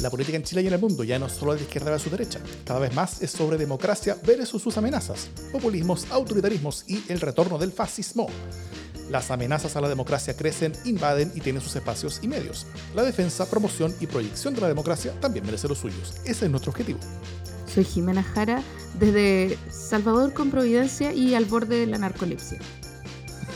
La política en Chile y en el mundo ya no es solo de izquierda versus derecha, cada vez más es sobre democracia versus sus amenazas, populismos, autoritarismos y el retorno del fascismo. Las amenazas a la democracia crecen, invaden y tienen sus espacios y medios. La defensa, promoción y proyección de la democracia también merece los suyos. Ese es nuestro objetivo. Soy Jimena Jara, desde Salvador con Providencia y al borde de la narcolepsia.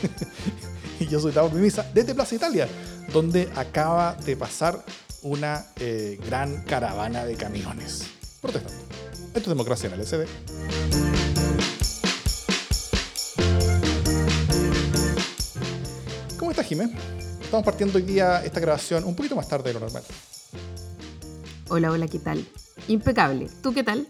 y yo soy Davor Mimisa, desde Plaza Italia, donde acaba de pasar una eh, gran caravana de camiones protestando. Esto es democracia en el SD. ¿Cómo estás, Jimé? Estamos partiendo hoy día esta grabación un poquito más tarde de lo normal. Hola, hola, ¿qué tal? Impecable. ¿Tú qué tal?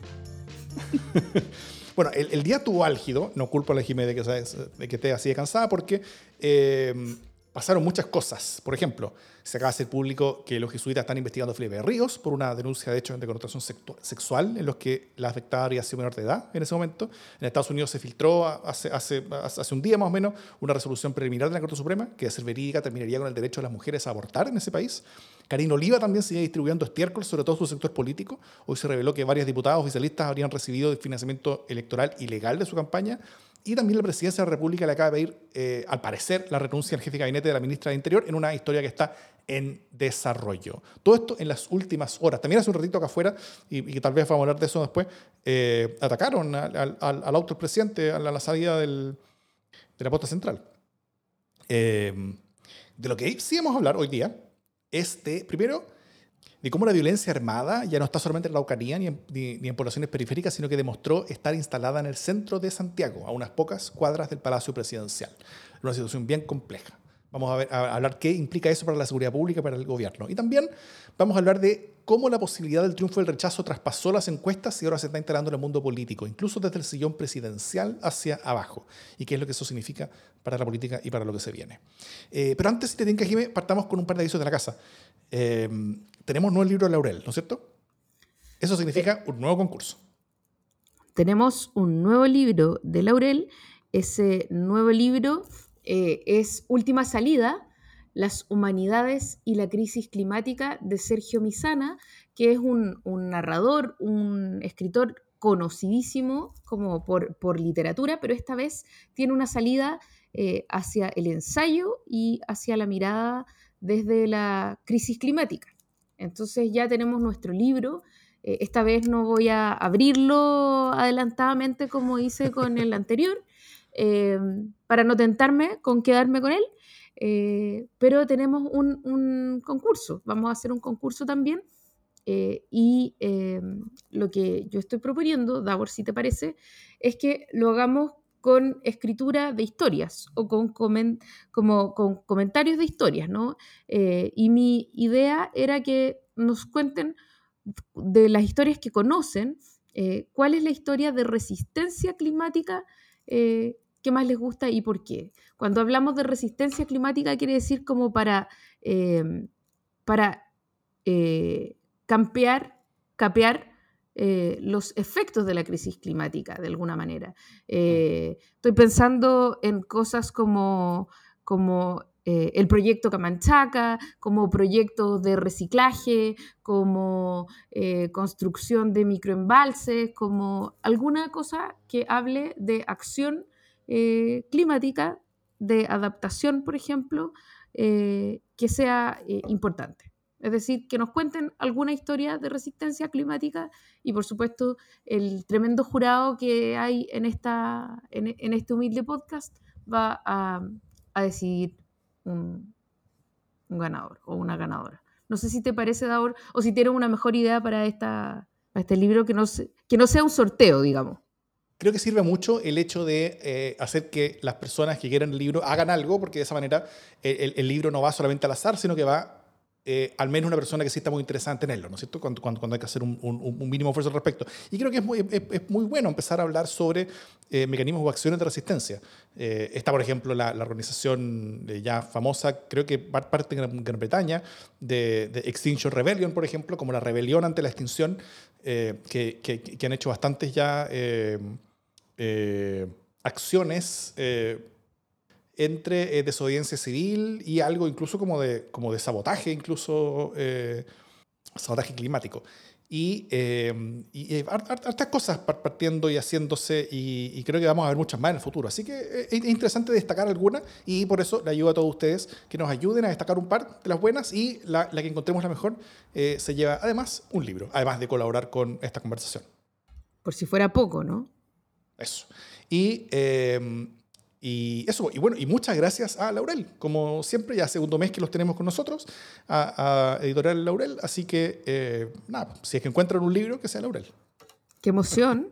bueno, el, día tuvo álgido, no culpo a la Jimé de que, de que esté así de cansada, porque eh, pasaron muchas cosas. Por ejemplo, se acaba de hacer público que los jesuitas están investigando a Felipe Ríos por una denuncia de hecho de connotación sexual en los que la afectada habría sido menor de edad en ese momento. En Estados Unidos se filtró hace un día más o menos una resolución preliminar de la Corte Suprema que de ser verídica terminaría con el derecho de las mujeres a abortar en ese país. Karina Oliva también sigue distribuyendo estiércol, sobre todo su sector político. Hoy se reveló que varios diputados oficialistas habrían recibido financiamiento electoral ilegal de su campaña y también la presidencia de la República le acaba de pedir, eh, al parecer, la renuncia al jefe de gabinete de la ministra de Interior en una historia que está en desarrollo. Todo esto en las últimas horas. También hace un ratito acá afuera, y, tal vez vamos a hablar de eso después, eh, atacaron al, auto del presidente a la, salida de la posta central. Eh, de lo que sí vamos a hablar hoy día es de, primero, de cómo la violencia armada ya no está solamente en la Araucanía ni en, poblaciones periféricas, sino que demostró estar instalada en el centro de Santiago, a unas pocas cuadras del Palacio Presidencial. Una situación bien compleja. Vamos a, ver, a hablar qué implica eso para la seguridad pública para el gobierno. Y también vamos a hablar de cómo la posibilidad del triunfo del rechazo traspasó las encuestas y ahora se está instalando en el mundo político, incluso desde el sillón presidencial hacia abajo, y qué es lo que eso significa para la política y para lo que se viene. Eh, pero antes, si te que Jimé, partamos con un par de avisos de la casa. Eh, tenemos un nuevo libro de Laurel, ¿no es cierto? Eso significa un nuevo concurso. Tenemos un nuevo libro de Laurel. Ese nuevo libro eh, es Última Salida, Las Humanidades y la Crisis Climática de Sergio Misana, que es un, narrador, un escritor conocidísimo como por, por, literatura, pero esta vez tiene una salida eh, hacia el ensayo y hacia la mirada desde la crisis climática. Entonces ya tenemos nuestro libro. Eh, esta vez no voy a abrirlo adelantadamente como hice con el anterior, eh, para no tentarme con quedarme con él. Eh, pero tenemos un, concurso, vamos a hacer un concurso también. y lo que yo estoy proponiendo, Davor, si te parece, es que lo hagamos con escritura de historias o con, como, con comentarios de historias, ¿no? Eh, y mi idea era que nos cuenten de las historias que conocen, eh, cuál es la historia de resistencia climática eh, que más les gusta y por qué. Cuando hablamos de resistencia climática quiere decir como para, para campear, capear eh, los efectos de la crisis climática, de alguna manera. Eh, estoy pensando en cosas como, como eh, el proyecto Camanchaca, como proyectos de reciclaje, como construcción de microembalses, como alguna cosa que hable de acción climática, de adaptación, por ejemplo, que sea importante. Es decir, que nos cuenten alguna historia de resistencia climática y, por supuesto, el tremendo jurado que hay en, esta, en, este humilde podcast va a, decidir un, ganador o una ganadora. No sé si te parece, Daur, o si tienes una mejor idea para, esta, este libro que no, que no sea un sorteo, digamos. Creo que sirve mucho el hecho de eh, hacer que las personas que quieran el libro hagan algo, porque de esa manera el, el libro no va solamente al azar, sino que va eh, al menos una persona que sí está muy interesada en tenerlo, ¿no es cierto? Cuando, cuando, hay que hacer un, un, mínimo esfuerzo al respecto. Y creo que es muy, es, muy bueno empezar a hablar sobre eh, mecanismos o acciones de resistencia. Eh, está, por ejemplo, la, organización ya famosa, creo que parte de Gran, Bretaña, de, Extinction Rebellion, por ejemplo, como la rebelión ante la extinción, que, que, han hecho bastantes ya acciones entre eh, desobediencia civil y algo incluso como de, como de sabotaje, incluso eh, sabotaje climático. Y, eh, y hartas cosas partiendo y haciéndose y, creo que vamos a ver muchas más en el futuro. Así que eh, es interesante destacar algunas y por eso le ayudo a todos ustedes que nos ayuden a destacar un par de las buenas y la, la que encontremos la mejor eh, se lleva además un libro, además de colaborar con esta conversación. Por si fuera poco, ¿no? Eso. Y y eso, y bueno, y muchas gracias a Laurel, como siempre, ya segundo mes que los tenemos con nosotros, a, Editorial Laurel, así que eh, nada, si es que encuentran un libro, que sea Laurel. Qué emoción.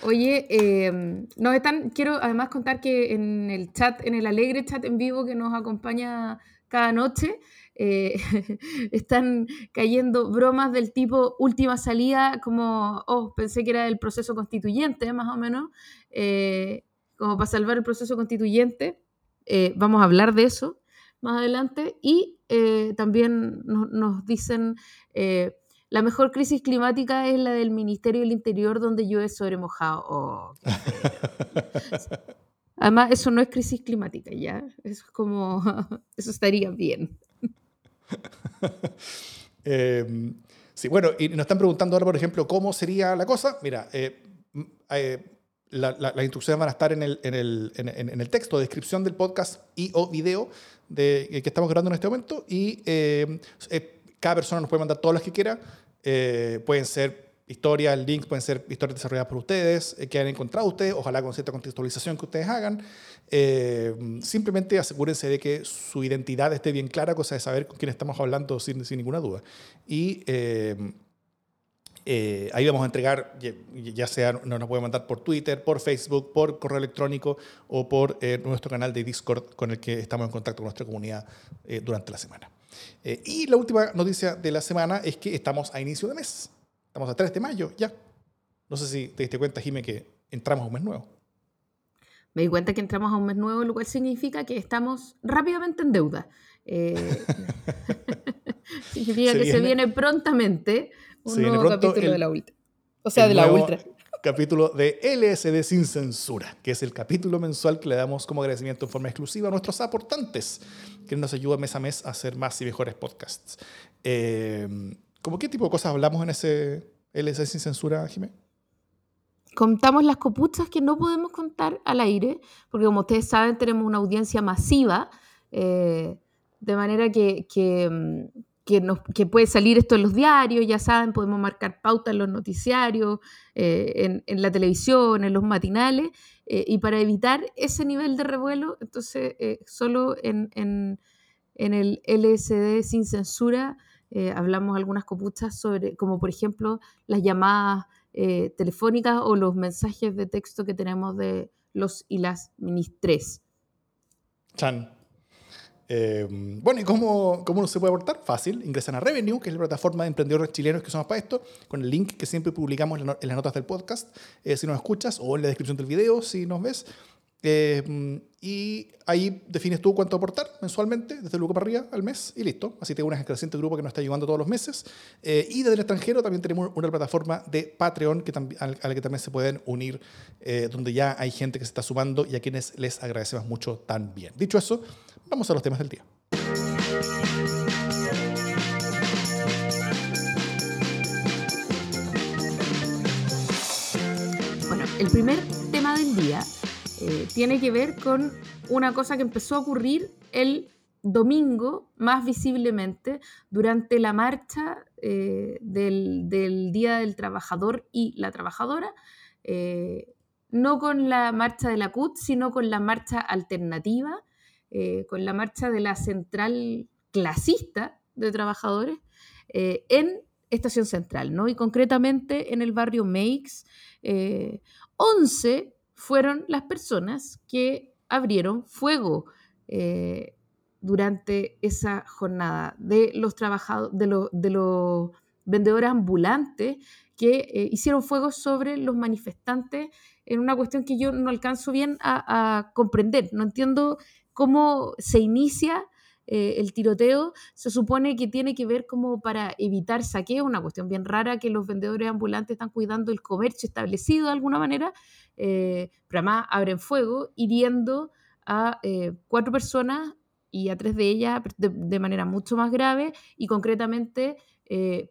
Oye, eh, nos están, quiero además contar que en el chat, en el alegre chat en vivo que nos acompaña cada noche, eh, están cayendo bromas del tipo última salida, como, oh, pensé que era el proceso constituyente, más o menos como para salvar el proceso constituyente. Eh, vamos a hablar de eso más adelante. Y eh, también nos, dicen, eh, la mejor crisis climática es la del Ministerio del Interior donde llueve sobre mojado. Oh, Además, eso no es crisis climática, ¿ya? Eso es como, eso estaría bien. sí, bueno, y nos están preguntando ahora, por ejemplo, cómo sería la cosa. Mira, las instrucciones van a estar en el, en el, en, el texto, descripción del podcast y o video de, que estamos grabando en este momento. Y eh, eh, cada persona nos puede mandar todas las que quiera. Eh, pueden ser historias, links, pueden ser historias desarrolladas por ustedes, que han encontrado ustedes, ojalá con cierta contextualización que ustedes hagan. simplemente asegúrense de que su identidad esté bien clara, cosa de saber con quién estamos hablando sin, sin ninguna duda. Y eh, ahí vamos a entregar, ya sea nos lo pueden mandar por Twitter, por Facebook, por correo electrónico o por eh, nuestro canal de Discord con el que estamos en contacto con nuestra comunidad eh, durante la semana. y la última noticia de la semana es que estamos a inicio de mes. Estamos a 3 de mayo ya. No sé si te diste cuenta, Jime, que entramos a un mes nuevo. Me di cuenta que entramos a un mes nuevo, lo cual significa que estamos rápidamente en deuda. significa que se viene prontamente un nuevo capítulo de la Ultra. O sea, de la Ultra. Capítulo de LSD sin censura, que es el capítulo mensual que le damos como agradecimiento en forma exclusiva a nuestros aportantes, que nos ayudan mes a mes a hacer más y mejores podcasts. Eh, ¿Cómo qué tipo de cosas hablamos en ese LSD sin censura, Jimé? Contamos las copuchas que no podemos contar al aire, porque como ustedes saben, tenemos una audiencia masiva, eh, de manera que, que mm, que, nos, que, puede salir esto en los diarios, ya saben, podemos marcar pauta en los noticiarios, eh, en, en, la televisión, en los matinales, eh, y para evitar ese nivel de revuelo, entonces eh, solo en, en, en, el LSD sin censura hablamos algunas copuchas sobre, como por ejemplo las llamadas telefónicas o los mensajes de texto que tenemos de los y las ministres. Chan. Eh, bueno, ¿y cómo, cómo se puede aportar? Fácil, ingresan a Revenue, que es la plataforma de emprendedores chilenos que usamos para esto, con el link que siempre publicamos en las notas del podcast, eh, si nos escuchas, o en la descripción del video, si nos ves. Eh, y ahí defines tú cuánto aportar mensualmente, desde luego para arriba al mes, y listo. Así te unes al creciente grupo que nos está ayudando todos los meses. y desde el extranjero también tenemos una plataforma de Patreon que a la que también se pueden unir, donde ya hay gente que se está sumando y a quienes les agradecemos mucho también. Dicho eso, Vamos a los temas del día. Bueno, el primer tema del día eh, tiene que ver con una cosa que empezó a ocurrir el domingo más visiblemente durante la marcha eh, del, Día del Trabajador y la Trabajadora, eh, no con la marcha de la CUT, sino con la marcha alternativa con la marcha de la central clasista de trabajadores en Estación Central, ¿no? Y concretamente en el barrio Meix, 11 eh, fueron las personas que abrieron fuego durante esa jornada de los trabajadores, de, los vendedores ambulantes que hicieron fuego sobre los manifestantes en una cuestión que yo no alcanzo bien a comprender. No entiendo cómo se inicia eh, el tiroteo, se supone que tiene que ver como para evitar saqueo, una cuestión bien rara que los vendedores ambulantes están cuidando el comercio establecido de alguna manera, eh, pero además abren fuego hiriendo a eh, cuatro personas y a tres de ellas de, manera mucho más grave y concretamente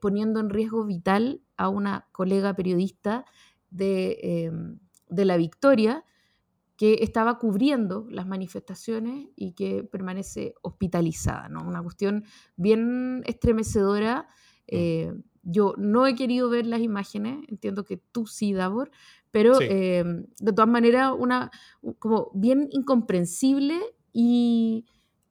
poniendo en riesgo vital a una colega periodista de, de La Victoria que estaba cubriendo las manifestaciones y que permanece hospitalizada. ¿no? Una cuestión bien estremecedora. Mm. Eh, yo no he querido ver las imágenes, entiendo que tú sí, Davor, pero em, de todas maneras, una como bien incomprensible y,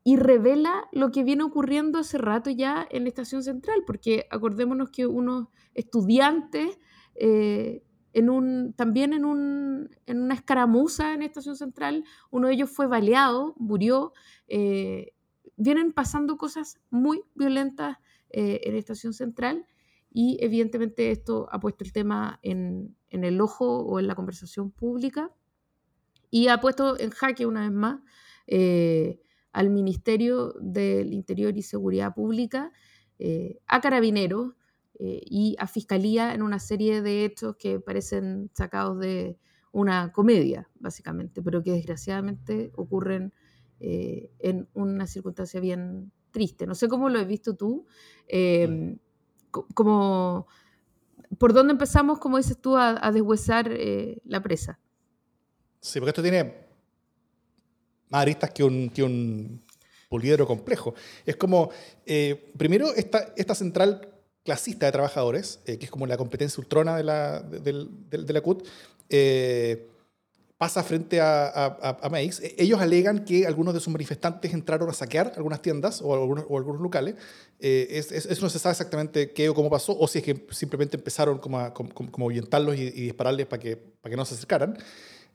y, revela lo que viene ocurriendo hace rato ya en la Estación Central, porque acordémonos que unos estudiantes, eh, en un, también en, un, en, una escaramuza en Estación Central, uno de ellos fue baleado, murió. Eh, vienen pasando cosas muy violentas eh, en Estación Central y evidentemente esto ha puesto el tema en, el ojo o en la conversación pública y ha puesto en jaque una vez más eh, al Ministerio del Interior y Seguridad Pública, eh, a Carabineros eh, y a Fiscalía en una serie de hechos que parecen sacados de una comedia, básicamente, pero que desgraciadamente ocurren en una circunstancia bien triste. No sé cómo lo has visto tú como, ¿por dónde empezamos, como dices tú, a, a deshuesar eh, la presa? Sí, porque esto tiene más aristas que un, que un poliedro complejo. Es como, eh, primero, esta, esta central clasista de trabajadores, eh, que es como la competencia ultrona de la, de, la CUT, pasa frente a, a, a, e, Ellos alegan que algunos de sus manifestantes entraron a saquear algunas tiendas o algunos, o algunos locales. Eh, es, eso no se sabe exactamente qué o cómo pasó, o si es que simplemente empezaron como a como, como ahuyentarlos y, dispararles para que, para que no se acercaran.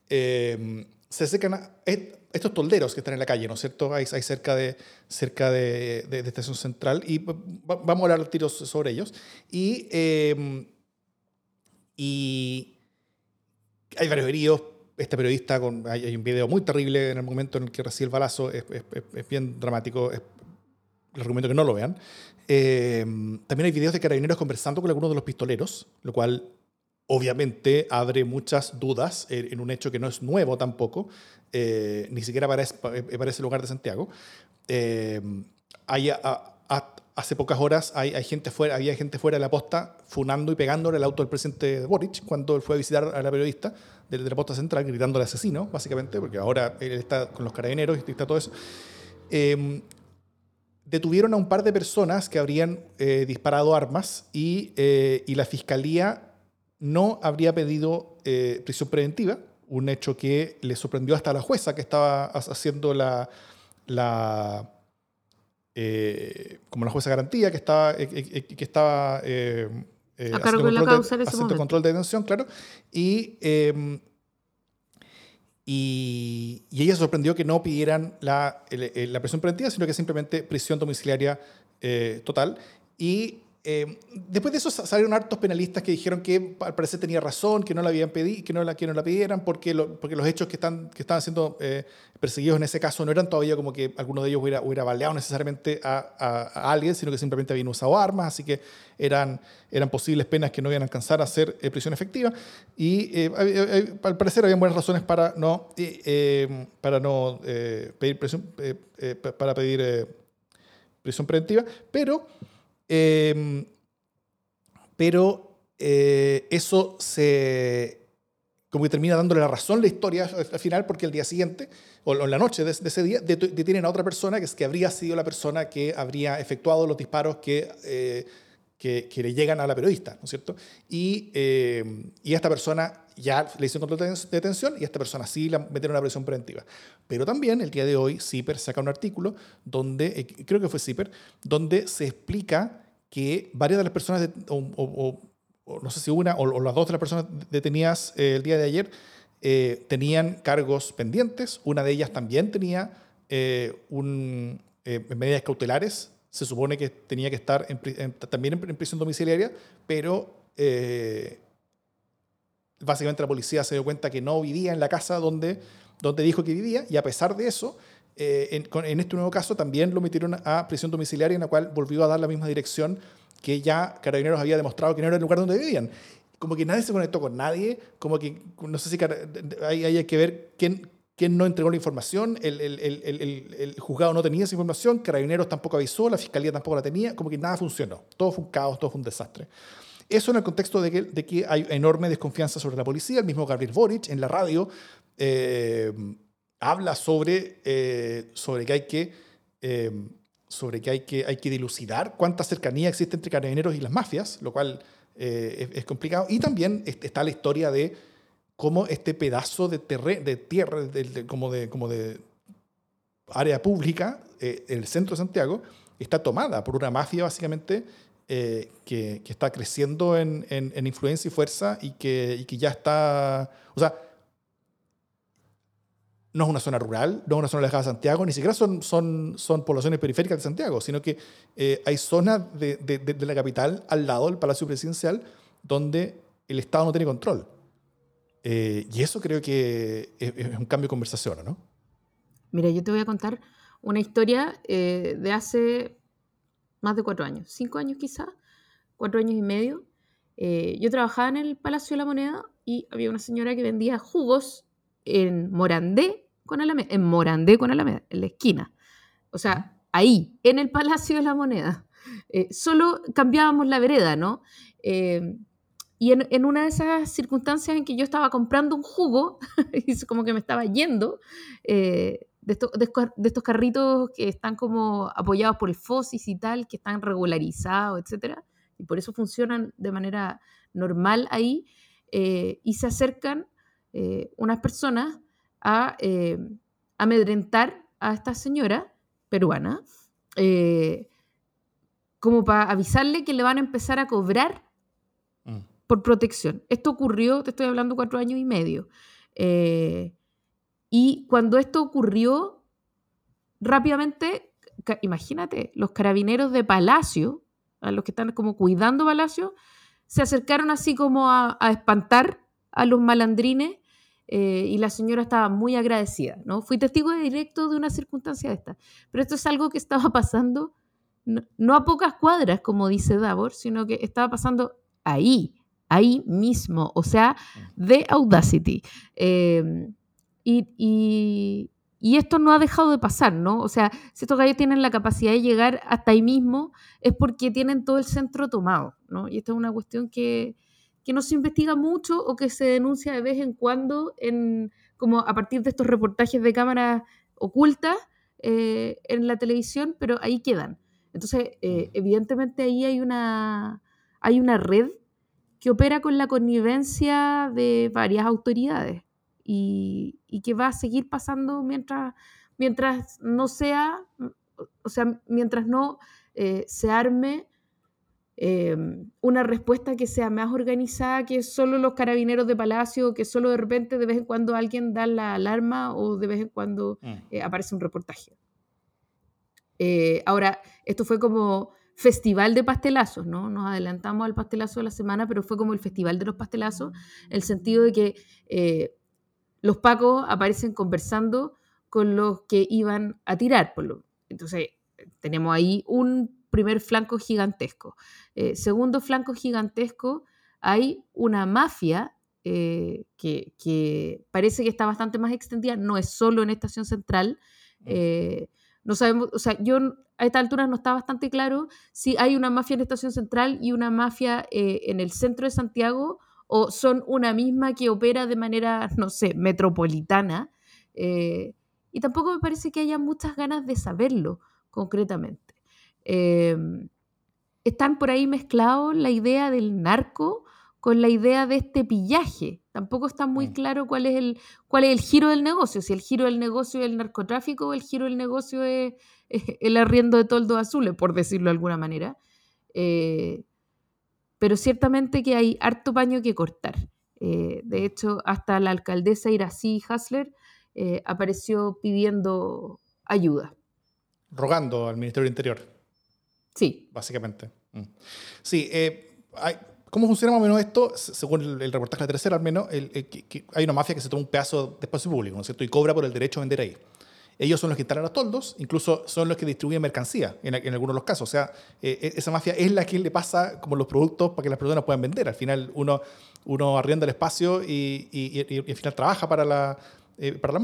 Eh, se acercan estos tolderos que están en la calle, ¿no es cierto? Hay, hay cerca, de, cerca de, de, Estación Central y vamos a hablar tiros sobre ellos. Y, eh, y hay varios heridos, este periodista, con, hay, un video muy terrible en el momento en el que recibe el balazo, es, es, bien dramático, les recomiendo que no lo vean. Eh, también hay videos de carabineros conversando con algunos de los pistoleros, lo cual obviamente abre muchas dudas en, un hecho que no es nuevo tampoco, eh, ni siquiera para, para, ese lugar de Santiago. Eh, hace pocas horas hay, gente fuera, había gente fuera de la posta funando y pegándole el auto del presidente Boric cuando él fue a visitar a la periodista de, la posta central, gritando al asesino, básicamente, porque ahora él está con los carabineros y está todo eso. Em, detuvieron a un par de personas que habrían eh, disparado armas eh, y, la fiscalía no habría pedido eh, prisión preventiva, un hecho que le sorprendió hasta a la jueza que estaba haciendo la, la como la jueza garantía que estaba, que estaba eh, a cargo de la causa de, ese control de detención, claro. Y, eh, y, y, ella sorprendió que no pidieran la, la prisión preventiva, sino que simplemente prisión domiciliaria eh, total. Y eh, después de eso salieron hartos penalistas que dijeron que al parecer tenía razón, que no la habían pedido, que no la, que no la pidieran, porque, porque los hechos que, están, que estaban siendo eh, perseguidos en ese caso no eran todavía como que alguno de ellos hubiera, hubiera baleado necesariamente a, a, alguien, sino que simplemente habían usado armas, así que eran, eran posibles penas que no iban a alcanzar a ser eh, prisión efectiva. Y al parecer habían buenas razones para no, para no pedir prisión, para pedir prisión preventiva, pero Em, pero eh, eso se como que termina dándole la razón la historia al final porque el día siguiente o en la noche de, ese día detienen a otra persona que, es, que habría sido la persona que habría efectuado los disparos que, eh, que, le llegan a la periodista, ¿no es cierto? Y, em, y esta persona ya le hicieron control de detención y a esta persona sí la metieron una prisión preventiva. Pero también el día de hoy CIPER saca un artículo donde, eh, creo que fue CIPER, donde se explica que varias de las personas, o, no sé si una o, las dos de las personas detenidas eh, el día de ayer, eh, tenían cargos pendientes. Una de ellas también tenía un, medidas cautelares. Se supone que tenía que estar también en, prisión domiciliaria, pero básicamente la policía se dio cuenta que no vivía en la casa donde, donde dijo que vivía y a pesar de eso, eh, en, este nuevo caso también lo metieron a prisión domiciliaria en la cual volvió a dar la misma dirección que ya Carabineros había demostrado que no era el lugar donde vivían. Como que nadie se conectó con nadie, como que no sé si hay, hay que ver quién, ¿Quién no entregó la información? El, el, el, el, juzgado no tenía esa información, Carabineros tampoco avisó, la Fiscalía tampoco la tenía, como que nada funcionó. Todo fue un caos, todo fue un desastre. Eso en el contexto de que, de que hay enorme desconfianza sobre la policía. El mismo Gabriel Boric en la radio eh, habla sobre, eh, sobre que hay que... Eh, sobre que hay, que hay que dilucidar cuánta cercanía existe entre carabineros y las mafias, lo cual es, es, complicado. Y también está la historia de cómo este pedazo de, de tierra, como, de, como de área pública, eh, el centro de Santiago, está tomada por una mafia básicamente eh, que, está creciendo en, en, influencia y fuerza y que, ya está, o sea, no es una zona rural, no es una zona alejada de Santiago, ni siquiera son, poblaciones periféricas de Santiago, sino que eh, hay zonas de, de, de, la capital al lado del Palacio Presidencial donde el Estado no tiene control. Eh, y eso creo que es, un cambio de conversación, ¿no? Mira, yo te voy a contar una historia eh, de hace más de cuatro años, cinco años quizás, cuatro años y medio. Eh, yo trabajaba en el Palacio de la Moneda y había una señora que vendía jugos en Morandé con Alameda, en Morandé con Alameda, en la esquina. O sea, ahí, en el Palacio de la Moneda. solo cambiábamos la vereda, ¿no? Y en, una de esas circunstancias en que yo estaba comprando un jugo, y como que me estaba yendo, eh, de, estos carritos que están como apoyados por el FOSIS y tal, que están regularizados, etc. Y por eso funcionan de manera normal ahí. Eh, y se acercan eh, unas personas a amedrentar a esta señora peruana, como para avisarle que le van a empezar a cobrar por protección. Esto ocurrió, te estoy hablando cuatro años y medio. Eh, y cuando esto ocurrió, rápidamente, imagínate, los carabineros de Palacio, a los que están como cuidando Palacio, se acercaron así como a, espantar a los malandrines eh, y la señora estaba muy agradecida, ¿no? Fui testigo directo de una circunstancia de esta, pero esto es algo que estaba pasando no, no a pocas cuadras, como dice Davor, sino que estaba pasando ahí, ahí mismo, o sea, de Audacity. Em, y, esto no ha dejado de pasar, ¿no? O sea, si estos gallos tienen la capacidad de llegar hasta ahí mismo, es porque tienen todo el centro tomado, ¿no? Y esta es una cuestión que, no se investiga mucho o que se denuncia de vez en cuando, en, como a partir de estos reportajes de cámaras ocultas eh, en la televisión, pero ahí quedan. Entonces, eh, evidentemente ahí hay una, hay una red que opera con la connivencia de varias autoridades y, que va a seguir pasando mientras, mientras no sea, o sea, mientras no eh, se arme em, una respuesta que sea más organizada que solo los carabineros de palacio, que solo de repente de vez en cuando alguien da la alarma o de vez en cuando mm. eh, aparece un reportaje. Eh, ahora, esto fue como festival de pastelazos, ¿no? Nos adelantamos al pastelazo de la semana, pero fue como el festival de los pastelazos, en el sentido de que eh, los pacos aparecen conversando con los que iban a tirar. Por lo, entonces, tenemos ahí un primer flanco gigantesco. Eh, segundo flanco gigantesco, hay una mafia eh, que, parece que está bastante más extendida, no es solo en Estación Central. Mm. No sabemos, o sea, yo a esta altura no está bastante claro si hay una mafia en Estación Central y una mafia eh, en el centro de Santiago o son una misma que opera de manera, no sé, metropolitana. Eh, y tampoco me parece que haya muchas ganas de saberlo concretamente. Em, están por ahí mezclados la idea del narco con la idea de este pillaje. Tampoco está muy mm. claro cuál es, el, cuál es el giro del negocio, si el giro del negocio es el narcotráfico o el giro del negocio es el arriendo de toldos azules, por decirlo de alguna manera. Eh, pero ciertamente que hay harto paño que cortar. Eh, de hecho, hasta la alcaldesa Irací Hasler eh, apareció pidiendo ayuda. Rogando al Ministerio del Interior. Sí. Básicamente. Mm. Sí, ¿cómo funciona más o menos esto? Según el, reportaje de la tercera, al menos, hay una mafia que se toma un pedazo de espacio público, ¿no es cierto? Y cobra por el derecho a vender ahí. Ellos son los que instalan los toldos, incluso son los que distribuyen mercancía en, algunos de los casos. O sea, eh, e, esa mafia es la que le pasa como los productos para que las personas puedan vender. Al final uno, uno arrienda el espacio y, al final trabaja para la, para las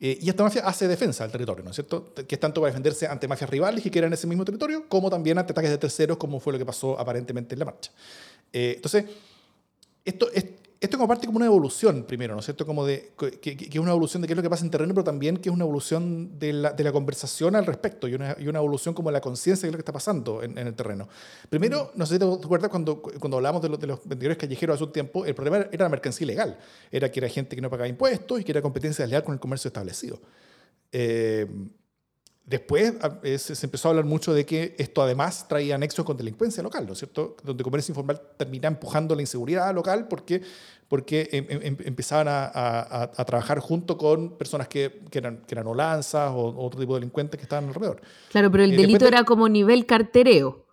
mafias. y esta mafia hace defensa al territorio, ¿no es cierto? Que es tanto para defenderse ante mafias rivales que quieran ese mismo territorio, como también ante ataques de terceros, como fue lo que pasó aparentemente en la marcha. entonces, esto, es, esto como parte como una evolución, primero, ¿no es cierto? Como de, que, es una evolución de qué es lo que pasa en terreno, pero también que es una evolución de la, de la conversación al respecto y una, y una evolución como de la conciencia de lo que está pasando en, el terreno. Primero, no sé si te acuerdas cuando, cuando hablamos de, de, los vendedores callejeros hace un tiempo, el problema era la mercancía ilegal. Era que era gente que no pagaba impuestos y que era competencia desleal con el comercio establecido. Eh, Después eh, se empezó a hablar mucho de que esto además traía nexos con delincuencia local, ¿no es cierto? Donde comercio informal termina empujando la inseguridad local porque, porque em, em, em, empezaban a, a, trabajar junto con personas que, que eran, que eran olanzas o, otro tipo de delincuentes que estaban alrededor. Claro, pero el eh, delito era como nivel cartereo.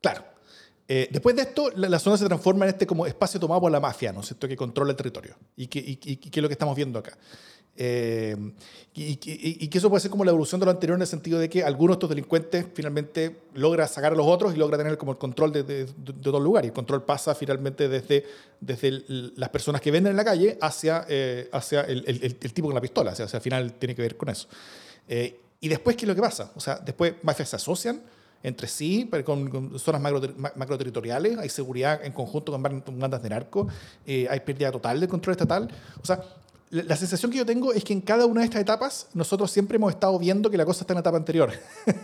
Claro. Eh, después de esto, la, zona se transforma en este como espacio tomado por la mafia, ¿no es cierto? Que controla el territorio. Y que, y, y, que es lo que estamos viendo acá. Eh, y, que eso puede ser como la evolución de lo anterior en el sentido de que algunos de estos delincuentes finalmente logra sacar a los otros y logra tener como el control de, de, todo el lugar. Y el control pasa finalmente desde, desde las personas que venden en la calle hacia, eh, hacia el, el, tipo con la pistola. O sea, al final tiene que ver con eso. Eh, y después, ¿qué es lo que pasa? O sea, después mafias se asocian entre sí, con, zonas macro, macroterritoriales, hay seguridad en conjunto con bandas de narco, hay pérdida total del control estatal. O sea, la sensación que yo tengo es que en cada una de estas etapas nosotros siempre hemos estado viendo que la cosa está en la etapa anterior.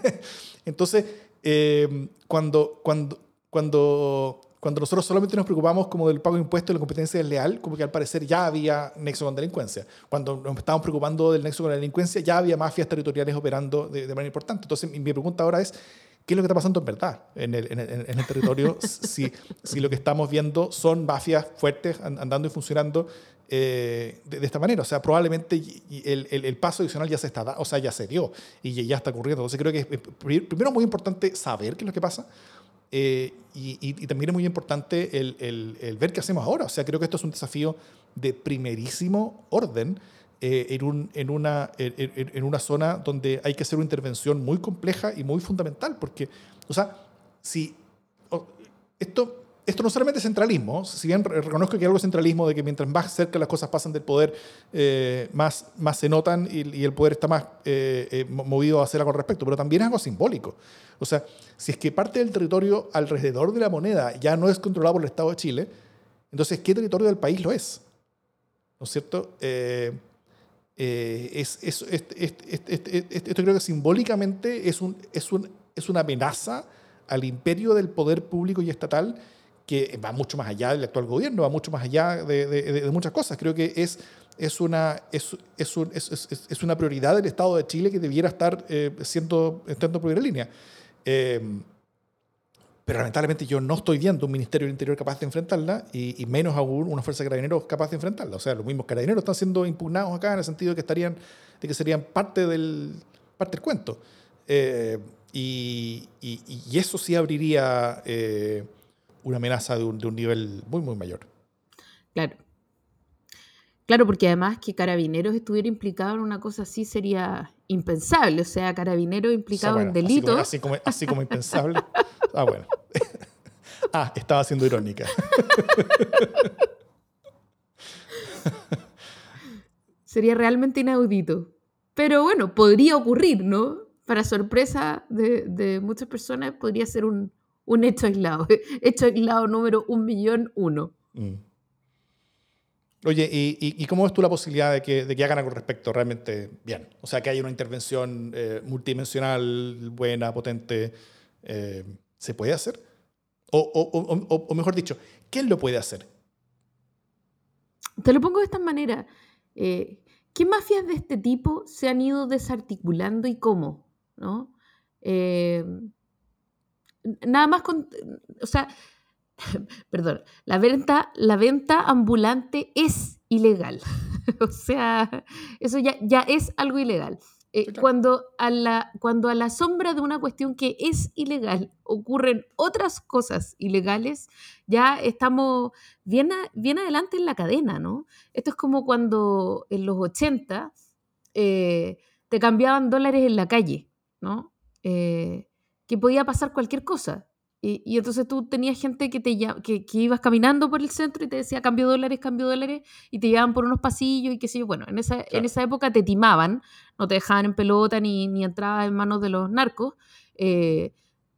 Entonces, eh, cuando, cuando, cuando, cuando nosotros solamente nos preocupamos como del pago de impuestos y la competencia desleal, como que al parecer ya había nexo con delincuencia. Cuando nos estábamos preocupando del nexo con la delincuencia, ya había mafias territoriales operando de, manera importante. Entonces, mi pregunta ahora es, ¿qué es lo que está pasando en verdad en el, en el, en el territorio? si, si lo que estamos viendo son mafias fuertes andando y funcionando eh, de, esta manera. O sea, probablemente el, el, paso adicional ya se está, o sea, ya se dio y ya está ocurriendo. Entonces creo que es primero muy importante saber qué es lo que pasa eh, y, y, también es muy importante el, el, ver qué hacemos ahora. O sea, creo que esto es un desafío de primerísimo orden. Eh, en, un, en, una, en, en, una zona donde hay que hacer una intervención muy compleja y muy fundamental, porque, o sea, si esto esto no solamente es centralismo, si bien reconozco que hay algo de centralismo de que mientras más cerca las cosas pasan del poder, eh, más, más se notan y, el poder está más eh, eh, movido a hacer algo al respecto, pero también es algo simbólico. O sea, si es que parte del territorio alrededor de la moneda ya no es controlado por el Estado de Chile, entonces, ¿qué territorio del país lo es? ¿No es cierto? Es, es, esto creo que simbólicamente es, un, es, un, es una amenaza al imperio del poder público y estatal que va mucho más allá del actual gobierno, va mucho más allá de, de, muchas cosas. Creo que es, es, una, es, es, un, es, una prioridad del Estado de Chile que debiera estar eh, siendo, estando por primera línea. Eh, pero lamentablemente yo no estoy viendo un Ministerio del Interior capaz de enfrentarla y, menos aún una fuerza de carabineros capaz de enfrentarla. O sea, los mismos carabineros están siendo impugnados acá en el sentido de que, estarían, de que serían parte del, parte del cuento. Eh, y, y, y, eso sí abriría una amenaza de un, de un nivel muy, muy mayor. Claro. Claro, porque además que Carabineros estuviera implicado en una cosa así sería impensable. O sea, Carabineros implicado en delitos. Así como, así como, impensable. Ah, bueno. Ah, estaba siendo irónica. Sería realmente inaudito. Pero bueno, podría ocurrir, ¿no? Para sorpresa de, de muchas personas, podría ser un, un hecho aislado. Hecho aislado número un millón uno. Mm. Oye, ¿y, ¿y, cómo ves tú la posibilidad de que, de que hagan algo respecto realmente bien? O sea, que haya una intervención eh, multidimensional, buena, potente. Eh, ¿Se puede hacer? O, o, o, mejor dicho, ¿quién lo puede hacer? Te lo pongo de esta manera. Eh, ¿Qué mafias de este tipo se han ido desarticulando y cómo? ¿no? nada más con, o sea, perdón, la venta, la venta ambulante es ilegal. o sea, eso ya, ya es algo ilegal. Eh, cuando, a la, cuando a la sombra de una cuestión que es ilegal ocurren otras cosas ilegales, ya estamos bien, bien adelante en la cadena, ¿no? Esto es como cuando en los 80 eh, te cambiaban dólares en la calle, ¿no? Eh, que podía pasar cualquier cosa. Y, entonces tú tenías gente que, te, que, que, ibas caminando por el centro y te decía cambio dólares, cambio dólares, y te llevaban por unos pasillos y qué sé yo. Bueno, en esa, en esa época te timaban, no te dejaban en pelota ni, ni entrabas en manos de los narcos. Eh,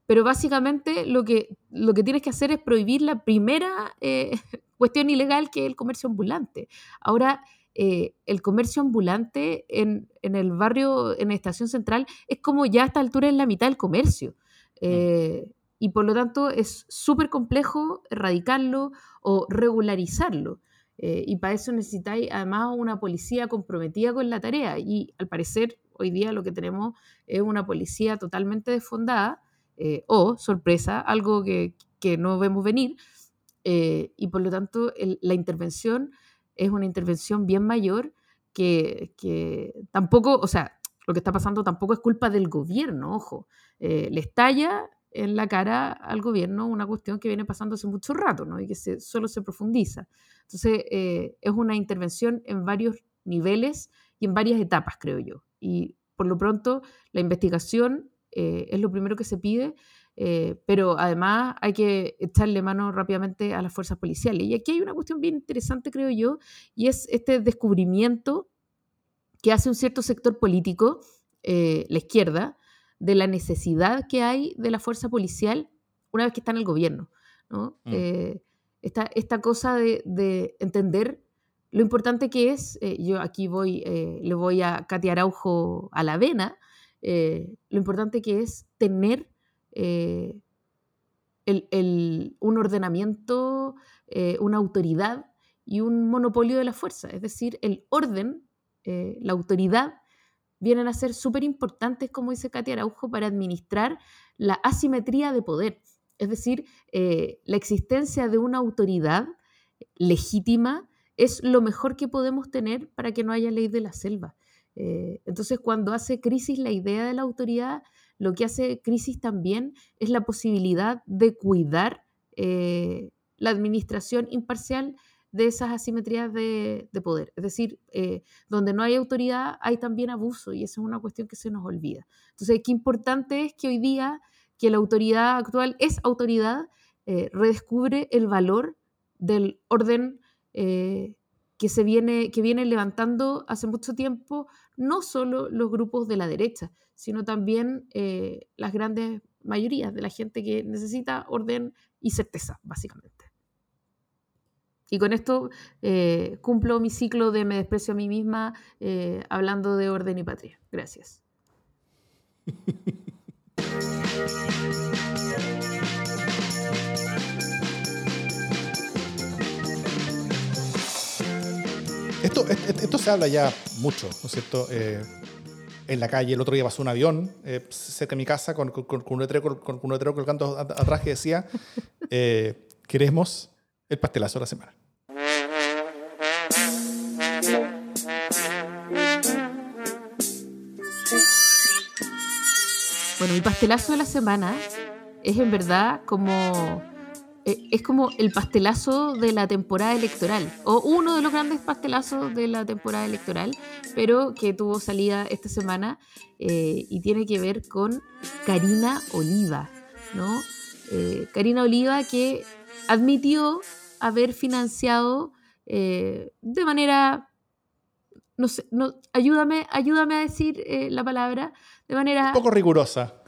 pero básicamente lo que, lo que tienes que hacer es prohibir la primera eh, cuestión ilegal que es el comercio ambulante. Ahora, eh, el comercio ambulante en, en, el barrio, en la estación central, es como ya a esta altura en la mitad del comercio. Mm y por lo tanto es súper complejo erradicarlo o regularizarlo. Eh, y para eso necesitáis además una policía comprometida con la tarea. Y al parecer hoy día lo que tenemos es una policía totalmente desfondada eh, o, sorpresa, algo que, que no vemos venir. Eh, y por lo tanto la intervención es una intervención bien mayor que, que, tampoco, o sea, lo que está pasando tampoco es culpa del gobierno, ojo. le estalla en la cara al gobierno una cuestión que viene pasando hace mucho rato ¿no? y que se, solo se profundiza. Entonces, eh, es una intervención en varios niveles y en varias etapas, creo yo. Y por lo pronto, la investigación eh, es lo primero que se pide, eh, pero además hay que echarle mano rápidamente a las fuerzas policiales. Y aquí hay una cuestión bien interesante, creo yo, y es este descubrimiento que hace un cierto sector político, la izquierda, de la necesidad que hay de la fuerza policial una vez que está en el gobierno. ¿no? Mm. Eh, esta, cosa de, entender lo importante que es, eh, yo aquí voy, eh, le voy a Katia Araujo a la vena, lo importante que es tener un ordenamiento, una autoridad y un monopolio de la fuerza, es decir, el orden, la autoridad vienen a ser súper importantes, como dice Katia Araujo, para administrar la asimetría de poder. Es decir, eh, la existencia de una autoridad legítima es lo mejor que podemos tener para que no haya ley de la selva. Eh, entonces, cuando hace crisis la idea de la autoridad, lo que hace crisis también es la posibilidad de cuidar eh, la administración imparcial de esas asimetrías de, poder. Es decir, eh, donde no hay autoridad hay también abuso y esa es una cuestión que se nos olvida. Entonces, qué importante es que hoy día, que la autoridad actual es autoridad, eh, redescubre el valor del orden eh, que se viene, que viene levantando hace mucho tiempo, no solo los grupos de la derecha, sino también las grandes mayorías de la gente que necesita orden y certeza, básicamente. Y con esto eh, cumplo mi ciclo de me desprecio a mí misma eh, hablando de orden y patria. Gracias. Esto, esto se habla ya mucho, ¿no es cierto? Eh, en la calle, el otro día pasó un avión cerca de mi casa con, con, un letrero, con, un letrero colgando atrás que decía, queremos el pastelazo de la semana. Bueno, mi pastelazo de la semana es en verdad como eh, es como el pastelazo de la temporada electoral, o uno de los grandes pastelazos de la temporada electoral, pero que tuvo salida esta semana eh, y tiene que ver con Karina Oliva, ¿no? Eh, Karina Oliva que admitió haber financiado de manera, no sé, no, ayúdame, ayúdame a decir la palabra, de manera... Un poco rigurosa.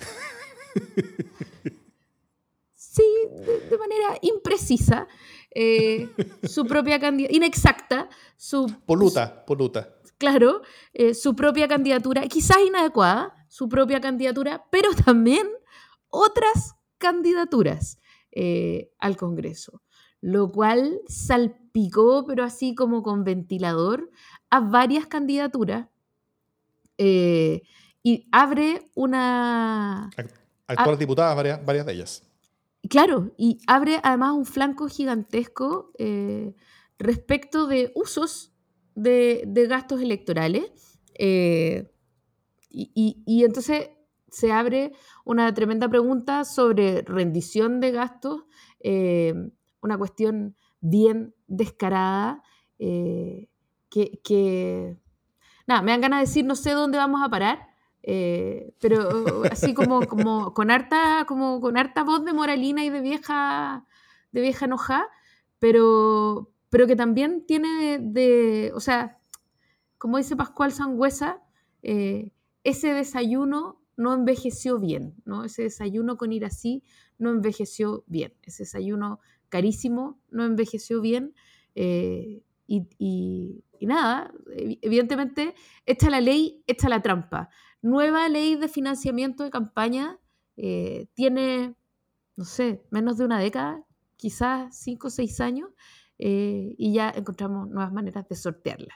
Sí, de, manera imprecisa. Eh, su propia candidatura, inexacta. Su, poluta, poluta. Claro, eh, su propia candidatura, quizás inadecuada, su propia candidatura, pero también otras candidaturas eh, al Congreso, lo cual salpicó, pero así como con ventilador, a varias candidaturas y abre una... Actuales diputadas, varias, varias de ellas. Claro, y abre además un flanco gigantesco eh, respecto de usos de, gastos electorales. Eh, y, entonces se abre una tremenda pregunta sobre rendición de gastos, eh, una cuestión bien descarada, que, que, nada, me dan ganas de decir, no sé dónde vamos a parar, Eh, pero así como, con harta, como con harta voz de moralina y de vieja, de vieja enojada, pero, pero que también tiene de, o sea, como dice Pascual Sangüesa, eh, ese desayuno no envejeció bien, ¿no? Ese desayuno con ir así no envejeció bien, ese desayuno carísimo no envejeció bien. Eh, y, nada, evidentemente, está la ley, está la trampa. Nueva ley de financiamiento de campaña eh, tiene, no sé, menos de una década, quizás cinco o seis años, eh, y ya encontramos nuevas maneras de sortearla.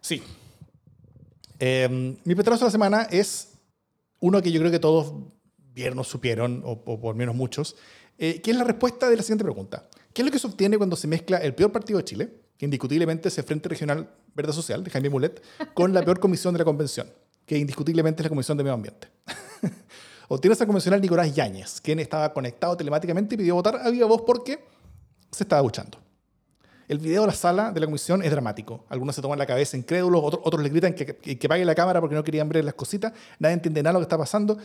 Sí. Em, mi petrazo de la semana es uno que yo creo que todos vieron, supieron, o, o por menos muchos, eh, que es la respuesta de la siguiente pregunta. ¿Qué es lo que se obtiene cuando se mezcla el peor partido de Chile, que indiscutiblemente es el Frente Regional Verde Social, de Jaime Mulet, con la peor comisión de la convención, que indiscutiblemente es la Comisión de Medio Ambiente? Obtiene esa convencional Nicolás Yáñez, quien estaba conectado telemáticamente y pidió votar a viva voz porque se estaba duchando. El video de la sala de la comisión es dramático. Algunos se toman la cabeza incrédulos, otros, otros le gritan que, que, que, pague la cámara porque no querían ver las cositas. Nadie entiende nada lo que está pasando.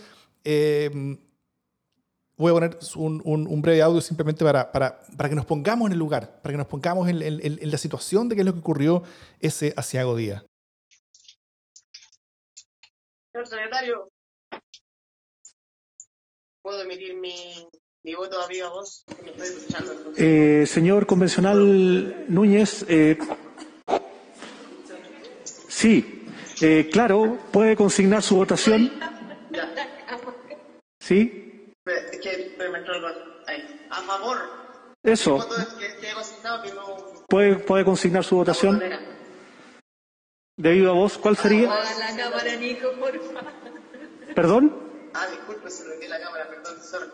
Eh, voy a poner un, un, un breve audio simplemente para, para, para, que nos pongamos en el lugar, para que nos pongamos en, en, en, la situación de qué es lo que ocurrió ese asiago día. Señor secretario, ¿puedo emitir mi, mi voto a viva voz? Me estoy escuchando. Eh, señor convencional Núñez, eh, sí, eh, claro, puede consignar su votación. ¿Sí? Es que me entró el ahí. A favor. Eso. No... ¿Puede, ¿Puede consignar su votación? De viva voz, ¿cuál sería? Apaga la cámara, Nico, por favor. ¿Perdón? Ah, disculpe, se lo la cámara, perdón, sorry.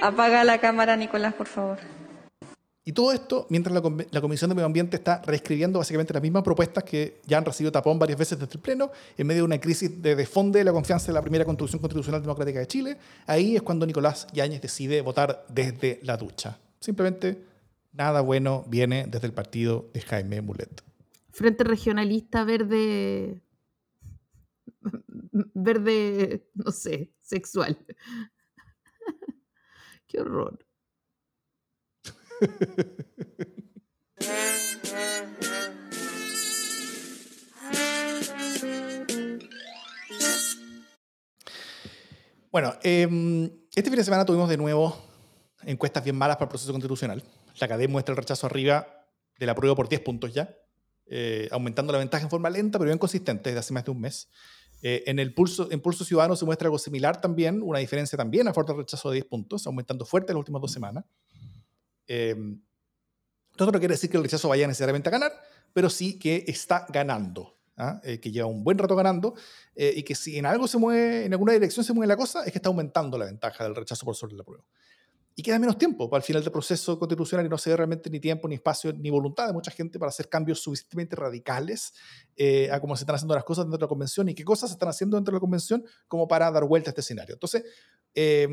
Apaga la cámara, Nicolás, por favor. Y todo esto mientras la, Comisión de Medio Ambiente está reescribiendo básicamente las mismas propuestas que ya han recibido tapón varias veces desde el Pleno, en medio de una crisis de desfonde de la confianza en la primera Constitución Constitucional Democrática de Chile. Ahí es cuando Nicolás Yáñez decide votar desde la ducha. Simplemente nada bueno viene desde el partido de Jaime Mulet. Frente Regionalista Verde. Verde, no sé, sexual. Qué horror. Bueno, eh, este fin de semana tuvimos de nuevo encuestas bien malas para el proceso constitucional. La cadena muestra el rechazo arriba de la prueba por 10 puntos ya, eh, aumentando la ventaja en forma lenta, pero bien consistente desde hace más de un mes. Eh, en el pulso, en Pulso Ciudadano se muestra algo similar también, una diferencia también a fuerte rechazo de 10 puntos, aumentando fuerte en las últimas dos semanas. Eh, esto no quiere decir que el rechazo vaya necesariamente a ganar, pero sí que está ganando, ¿ah? eh, que lleva un buen rato ganando eh, y que si en algo se mueve, en alguna dirección se mueve la cosa, es que está aumentando la ventaja del rechazo por sobre la prueba. Y queda menos tiempo para el final del proceso constitucional y no se ve realmente ni tiempo, ni espacio, ni voluntad de mucha gente para hacer cambios suficientemente radicales eh, a cómo se están haciendo las cosas dentro de la convención y qué cosas se están haciendo dentro de la convención como para dar vuelta a este escenario. Entonces, eh,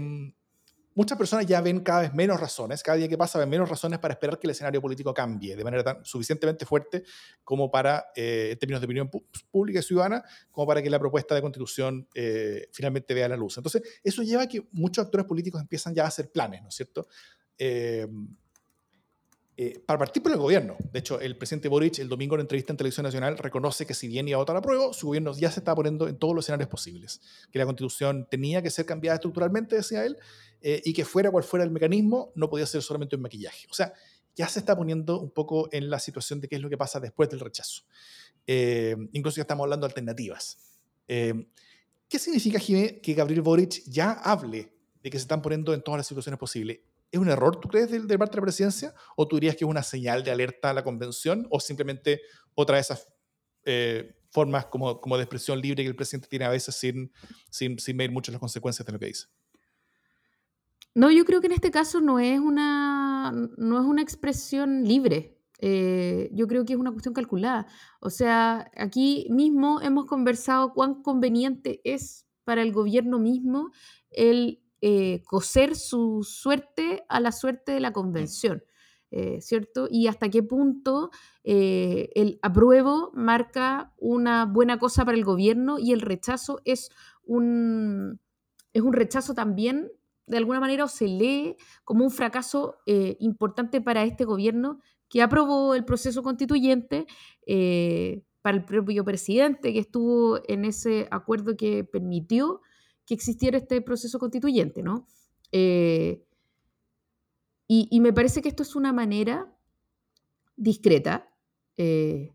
muchas personas ya ven cada vez menos razones, cada día que pasa ven menos razones para esperar que el escenario político cambie de manera tan suficientemente fuerte como para, eh, en términos de opinión pública y ciudadana, como para que la propuesta de constitución eh, finalmente vea la luz. Entonces, eso lleva a que muchos actores políticos empiezan ya a hacer planes, ¿no es cierto? Eh, eh, para partir por el gobierno. De hecho, el presidente Boric el domingo en entrevista en Televisión Nacional reconoce que si bien iba a votar a prueba, su gobierno ya se está poniendo en todos los escenarios posibles. Que la constitución tenía que ser cambiada estructuralmente, decía él, eh, y que fuera cual fuera el mecanismo, no podía ser solamente un maquillaje. O sea, ya se está poniendo un poco en la situación de qué es lo que pasa después del rechazo. Eh, incluso ya estamos hablando de alternativas. Eh, ¿Qué significa, Jimé, que Gabriel Boric ya hable de que se están poniendo en todas las situaciones posibles? ¿Es un error, tú crees, de, de parte de la presidencia? ¿O tú dirías que es una señal de alerta a la convención? ¿O simplemente otra de esas eh, formas como, como de expresión libre que el presidente tiene a veces sin, sin, sin medir mucho las consecuencias de lo que dice? No, yo creo que en este caso no es una, no es una expresión libre. Eh, yo creo que es una cuestión calculada. O sea, aquí mismo hemos conversado cuán conveniente es para el gobierno mismo el eh, coser su suerte a la suerte de la convención. eh, ¿cierto? Y hasta qué punto el apruebo marca una buena cosa para el gobierno y el rechazo es un, es un rechazo también, de alguna manera, o se lee como un fracaso eh, importante para este gobierno que aprobó el proceso constituyente, para el propio presidente que estuvo en ese acuerdo que permitió que existiera este proceso constituyente, ¿no? Y, me parece que esto es una manera discreta, eh,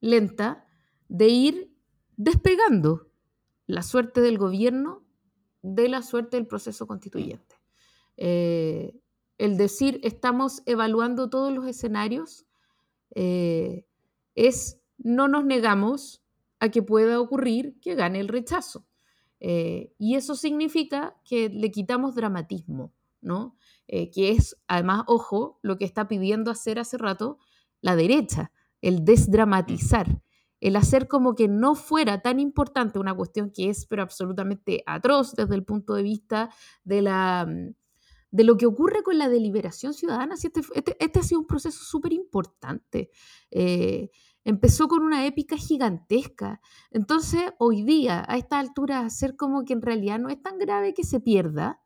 lenta, de ir despegando la suerte del gobierno de la suerte del proceso constituyente. Eh, el decir estamos evaluando todos los escenarios eh, es no nos negamos a que pueda ocurrir que gane el rechazo. y eso significa que le quitamos dramatismo, ¿no? Eh, que es además, ojo, lo que está pidiendo hacer hace rato la derecha, el desdramatizar, el hacer como que no fuera tan importante una cuestión que es pero absolutamente atroz desde el punto de vista de la mm, de lo que ocurre con la deliberación ciudadana. Este, este, este, ha sido un proceso súper importante. Eh, empezó con una épica gigantesca. Entonces, hoy día, a esta altura, hacer como que en realidad no es tan grave que se pierda,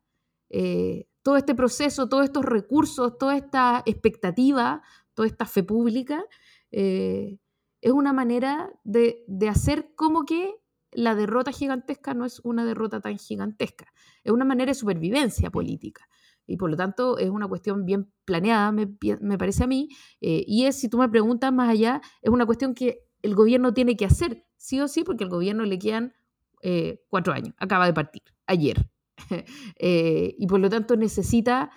eh, todo este proceso, todos estos recursos, toda esta expectativa, toda esta fe pública, eh, es una manera de, hacer como que la derrota gigantesca no es una derrota tan gigantesca, es una manera de supervivencia política. Y por lo tanto es una cuestión bien planeada, me, parece a mí, eh, y es, si tú me preguntas más allá, es una cuestión que el gobierno tiene que hacer, sí o sí, porque al gobierno le quedan eh, cuatro años, acaba de partir, ayer. Eh, y por lo tanto necesita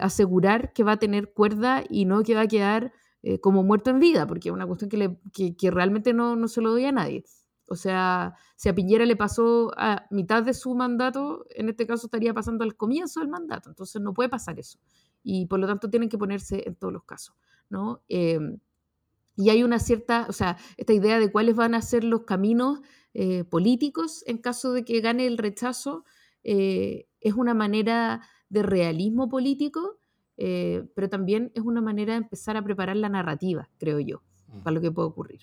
asegurar que va a tener cuerda y no que va a quedar eh, como muerto en vida, porque es una cuestión que, realmente no, se lo doy a nadie. O sea, si a Piñera le pasó a mitad de su mandato, en este caso estaría pasando al comienzo del mandato, entonces no puede pasar eso. Y por lo tanto tienen que ponerse en todos los casos, ¿no? y hay una cierta, o sea, esta idea de cuáles van a ser los caminos políticos en caso de que gane el rechazo, eh, es una manera de realismo político, eh, pero también es una manera de empezar a preparar la narrativa, creo yo, mm. para lo que puede ocurrir.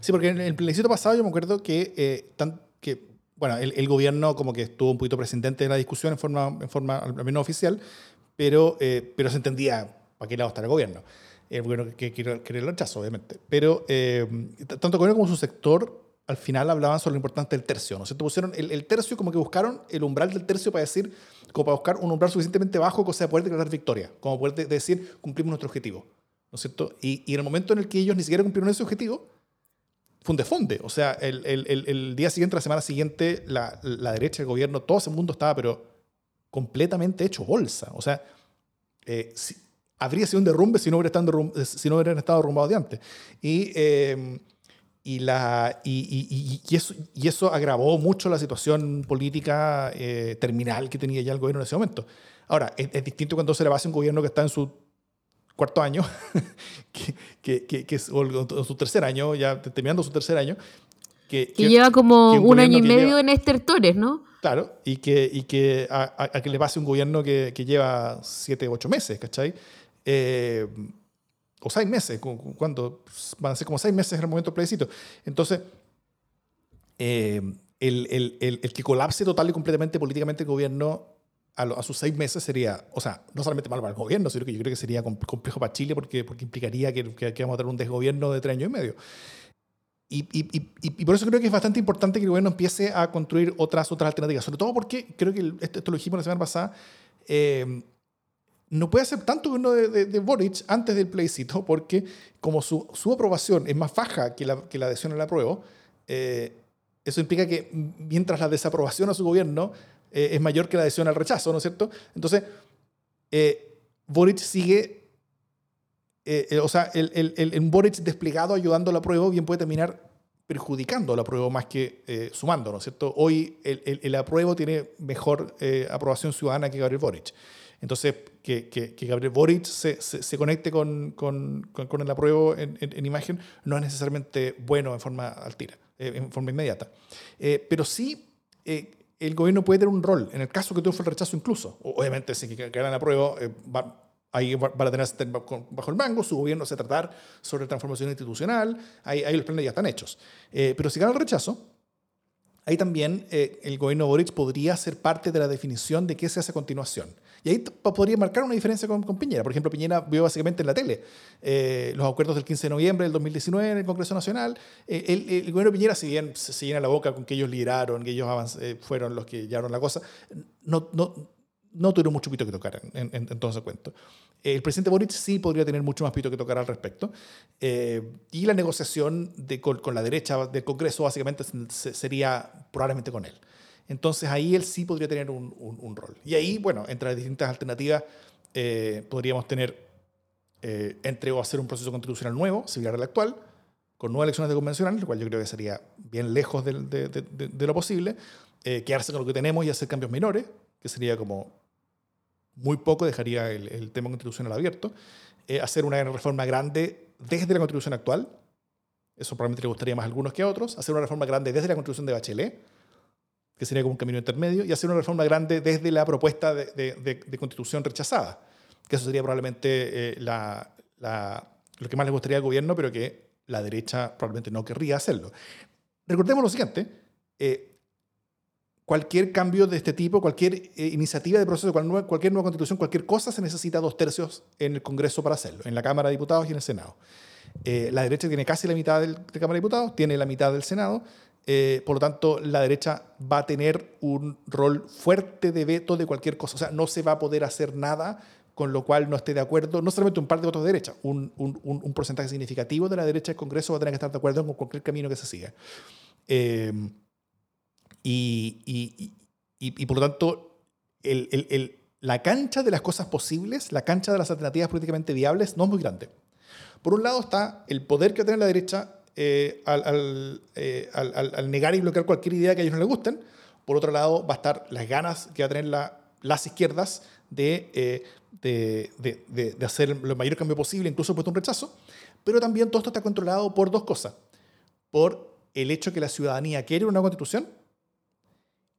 Sí, porque en el plebiscito pasado yo me acuerdo que, eh, tan, que bueno, el, gobierno como que estuvo un poquito presente en la discusión en forma, en forma al menos oficial, pero, pero se entendía para qué lado está el gobierno. El gobierno que quiere el rechazo, obviamente. Pero tanto el gobierno como su sector al final hablaban sobre lo importante del tercio, ¿no es cierto? Pusieron el, tercio como que buscaron el umbral del tercio para decir, como para buscar un umbral suficientemente bajo como para poder declarar victoria, como poder decir, cumplimos nuestro objetivo, ¿no es cierto? Y, y, en el momento en el que ellos ni siquiera cumplieron ese objetivo, fue un defonde. O sea, el, el, el, día siguiente, la semana siguiente, la, la, derecha, el gobierno, todo ese mundo estaba, pero completamente hecho bolsa. O sea, eh, habría sido un derrumbe si no hubiera estado, si no hubieran estado derrumbados de antes. Y... Eh, y, la, y, y, eso, y eso agravó mucho la situación política eh, terminal que tenía ya el gobierno en ese momento. Ahora, es, distinto cuando se le va a un gobierno que está en su cuarto año, que, que, que, es, o su tercer año, ya terminando su tercer año. Que, lleva como un, año y medio en estertores, ¿no? Claro, y que, y que a, a, que le pase un gobierno que, lleva siete, ocho meses, ¿cachai? Eh, o seis meses, cuando van a ser como seis meses en el momento del plebiscito. Entonces, eh, el, el, el, que colapse total y completamente políticamente el gobierno a, sus seis meses sería, o sea, no solamente malo para el gobierno, sino que yo creo que sería complejo para Chile porque, porque implicaría que, que, vamos a tener un desgobierno de tres años y medio. Y, y, y, por eso creo que es bastante importante que el gobierno empiece a construir otras, otras alternativas, sobre todo porque creo que esto, lo dijimos la semana pasada. Eh, no puede hacer tanto que uno de, Boric antes del plebiscito, porque como su, su, aprobación es más baja que la, que la adhesión al apruebo, eh, eso implica que mientras la desaprobación a su gobierno eh, es mayor que la adhesión al rechazo, ¿no es cierto? Entonces, eh, Boric sigue, o sea, el, el, el, Boric desplegado ayudando al apruebo bien puede terminar perjudicando al apruebo más que sumando, ¿no es cierto? Hoy el, el, apruebo tiene mejor aprobación ciudadana que Gabriel Boric. Entonces, que, que, Gabriel Boric se, se, conecte con, con, con, el apruebo en, en, imagen no es necesariamente bueno en forma altera, eh, en forma inmediata. Eh, pero sí, eh, el gobierno puede tener un rol, en el caso que fue el rechazo incluso. Obviamente, si que ganan apruebo, va, Ahí va va a tener bajo el mango, su gobierno se tratar sobre transformación institucional, ahí, ahí los planes ya están hechos. Eh, pero si gana el rechazo, ahí también eh, el gobierno Boric podría ser parte de la definición de qué se hace a continuación. Y ahí podría marcar una diferencia con, con Piñera. Por ejemplo, Piñera vio básicamente en la tele eh, los acuerdos del 15 de noviembre del 2019 en el Congreso Nacional. Eh, el, el gobierno Piñera, si bien se, se llena la boca con que ellos lideraron, que ellos eh, fueron los que llevaron la cosa, no, no, no tuvieron mucho pito que tocar en, en- en todo ese cuento. El presidente Boric sí podría tener mucho más pito que tocar al respecto. Eh, y la negociación de, con, con la derecha del Congreso básicamente se- sería probablemente con él. Entonces ahí él sí podría tener un, rol. Y ahí, bueno, entre las distintas alternativas eh, podríamos tener eh, entre o hacer un proceso constitucional nuevo, similar al actual, con nuevas elecciones de convencional, lo cual yo creo que sería bien lejos de lo posible, eh, quedarse con lo que tenemos y hacer cambios menores, que sería como muy poco, dejaría el, el tema constitucional abierto, eh, hacer una reforma grande desde la constitución actual, eso probablemente le gustaría más a algunos que a otros, hacer una reforma grande desde la constitución de Bachelet, que sería como un camino intermedio, y hacer una reforma grande desde la propuesta de, de- de- de constitución rechazada, que eso sería probablemente eh, la- la- lo que más le gustaría al gobierno, pero que la derecha probablemente no querría hacerlo. Recordemos lo siguiente, eh, cualquier cambio de este tipo, cualquier eh, iniciativa de proceso, cualquier nueva constitución, cualquier cosa, se necesita dos tercios en el Congreso para hacerlo, en la Cámara de Diputados y en el Senado. Eh, la derecha tiene casi la mitad del, de Cámara de Diputados, tiene la mitad del Senado, eh, por lo tanto, la derecha va a tener un rol fuerte de veto de cualquier cosa. O sea, no se va a poder hacer nada con lo cual no esté de acuerdo, no solamente un par de votos de derecha, un, un- un- un porcentaje significativo de la derecha del Congreso va a tener que estar de acuerdo con cualquier camino que se siga. Y, y- y- y- y por lo tanto, el- el- el- la cancha de las cosas posibles, la cancha de las alternativas políticamente viables, no es muy grande. Por un lado está el poder que va a tener la derecha eh, eh, al- negar y bloquear cualquier idea que a ellos no les gusten. Por otro lado, va a estar las ganas que va a tener la- las izquierdas de, eh, de, hacer el mayor cambio posible, incluso puesto un rechazo. Pero también todo esto está controlado por dos cosas. Por el hecho que la ciudadanía quiere una constitución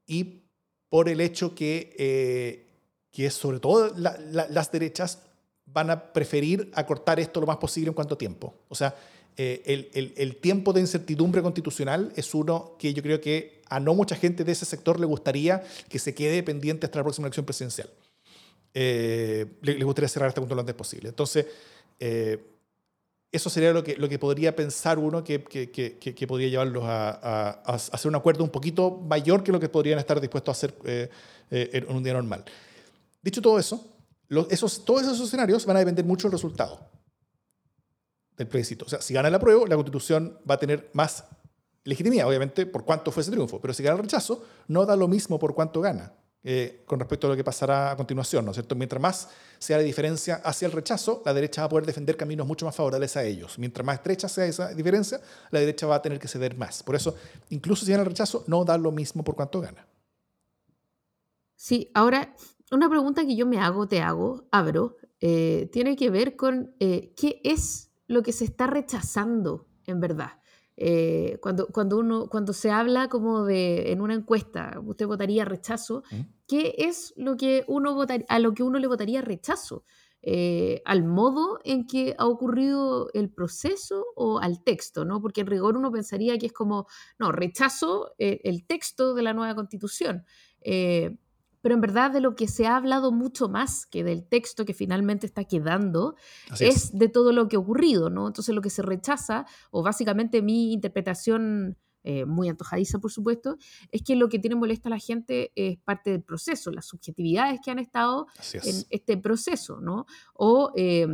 y por el hecho que, que sobre todo la- la- las derechas van a preferir acortar esto lo más posible en cuanto tiempo. O sea, eh, el, tiempo de incertidumbre constitucional es uno que yo creo que a no mucha gente de ese sector le gustaría que se quede pendiente hasta la próxima elección presidencial. Eh, le, gustaría cerrar este punto lo antes posible. Entonces, eh, eso sería lo que, lo que podría pensar uno que, que, podría llevarlos a, hacer un acuerdo un poquito mayor que lo que podrían estar dispuestos a hacer eh, en un día normal. Dicho todo eso, esos, todos esos escenarios van a depender mucho del resultado del plebiscito. O sea, si gana el apruebo, la constitución va a tener más legitimidad, obviamente, por cuánto fue ese triunfo. Pero si gana el rechazo, no da lo mismo por cuánto gana eh, con respecto a lo que pasará a continuación, ¿no es cierto? Mientras más sea la diferencia hacia el rechazo, la derecha va a poder defender caminos mucho más favorables a ellos. Mientras más estrecha sea esa diferencia, la derecha va a tener que ceder más. Por eso, incluso si gana el rechazo, no da lo mismo por cuánto gana. Sí, ahora, una pregunta que yo me hago, te hago, abro, eh, tiene que ver con eh, qué es lo que se está rechazando en verdad. Eh, cuando, cuando, uno, cuando se habla como de en una encuesta, usted votaría rechazo, ¿Mm? ¿qué es lo que uno votar- a lo que uno le votaría rechazo? Eh, ¿Al modo en que ha ocurrido el proceso o al texto? ¿no? Porque en rigor uno pensaría que es como, no, rechazo eh, el texto de la nueva constitución. Eh, pero en verdad de lo que se ha hablado mucho más que del texto que finalmente está quedando es, es. de todo lo que ha ocurrido, ¿no? Entonces lo que se rechaza, o básicamente mi interpretación eh, muy antojadiza, por supuesto, es que lo que tiene molesta a la gente es parte del proceso, las subjetividades que han estado en es. este proceso, ¿no? O, eh,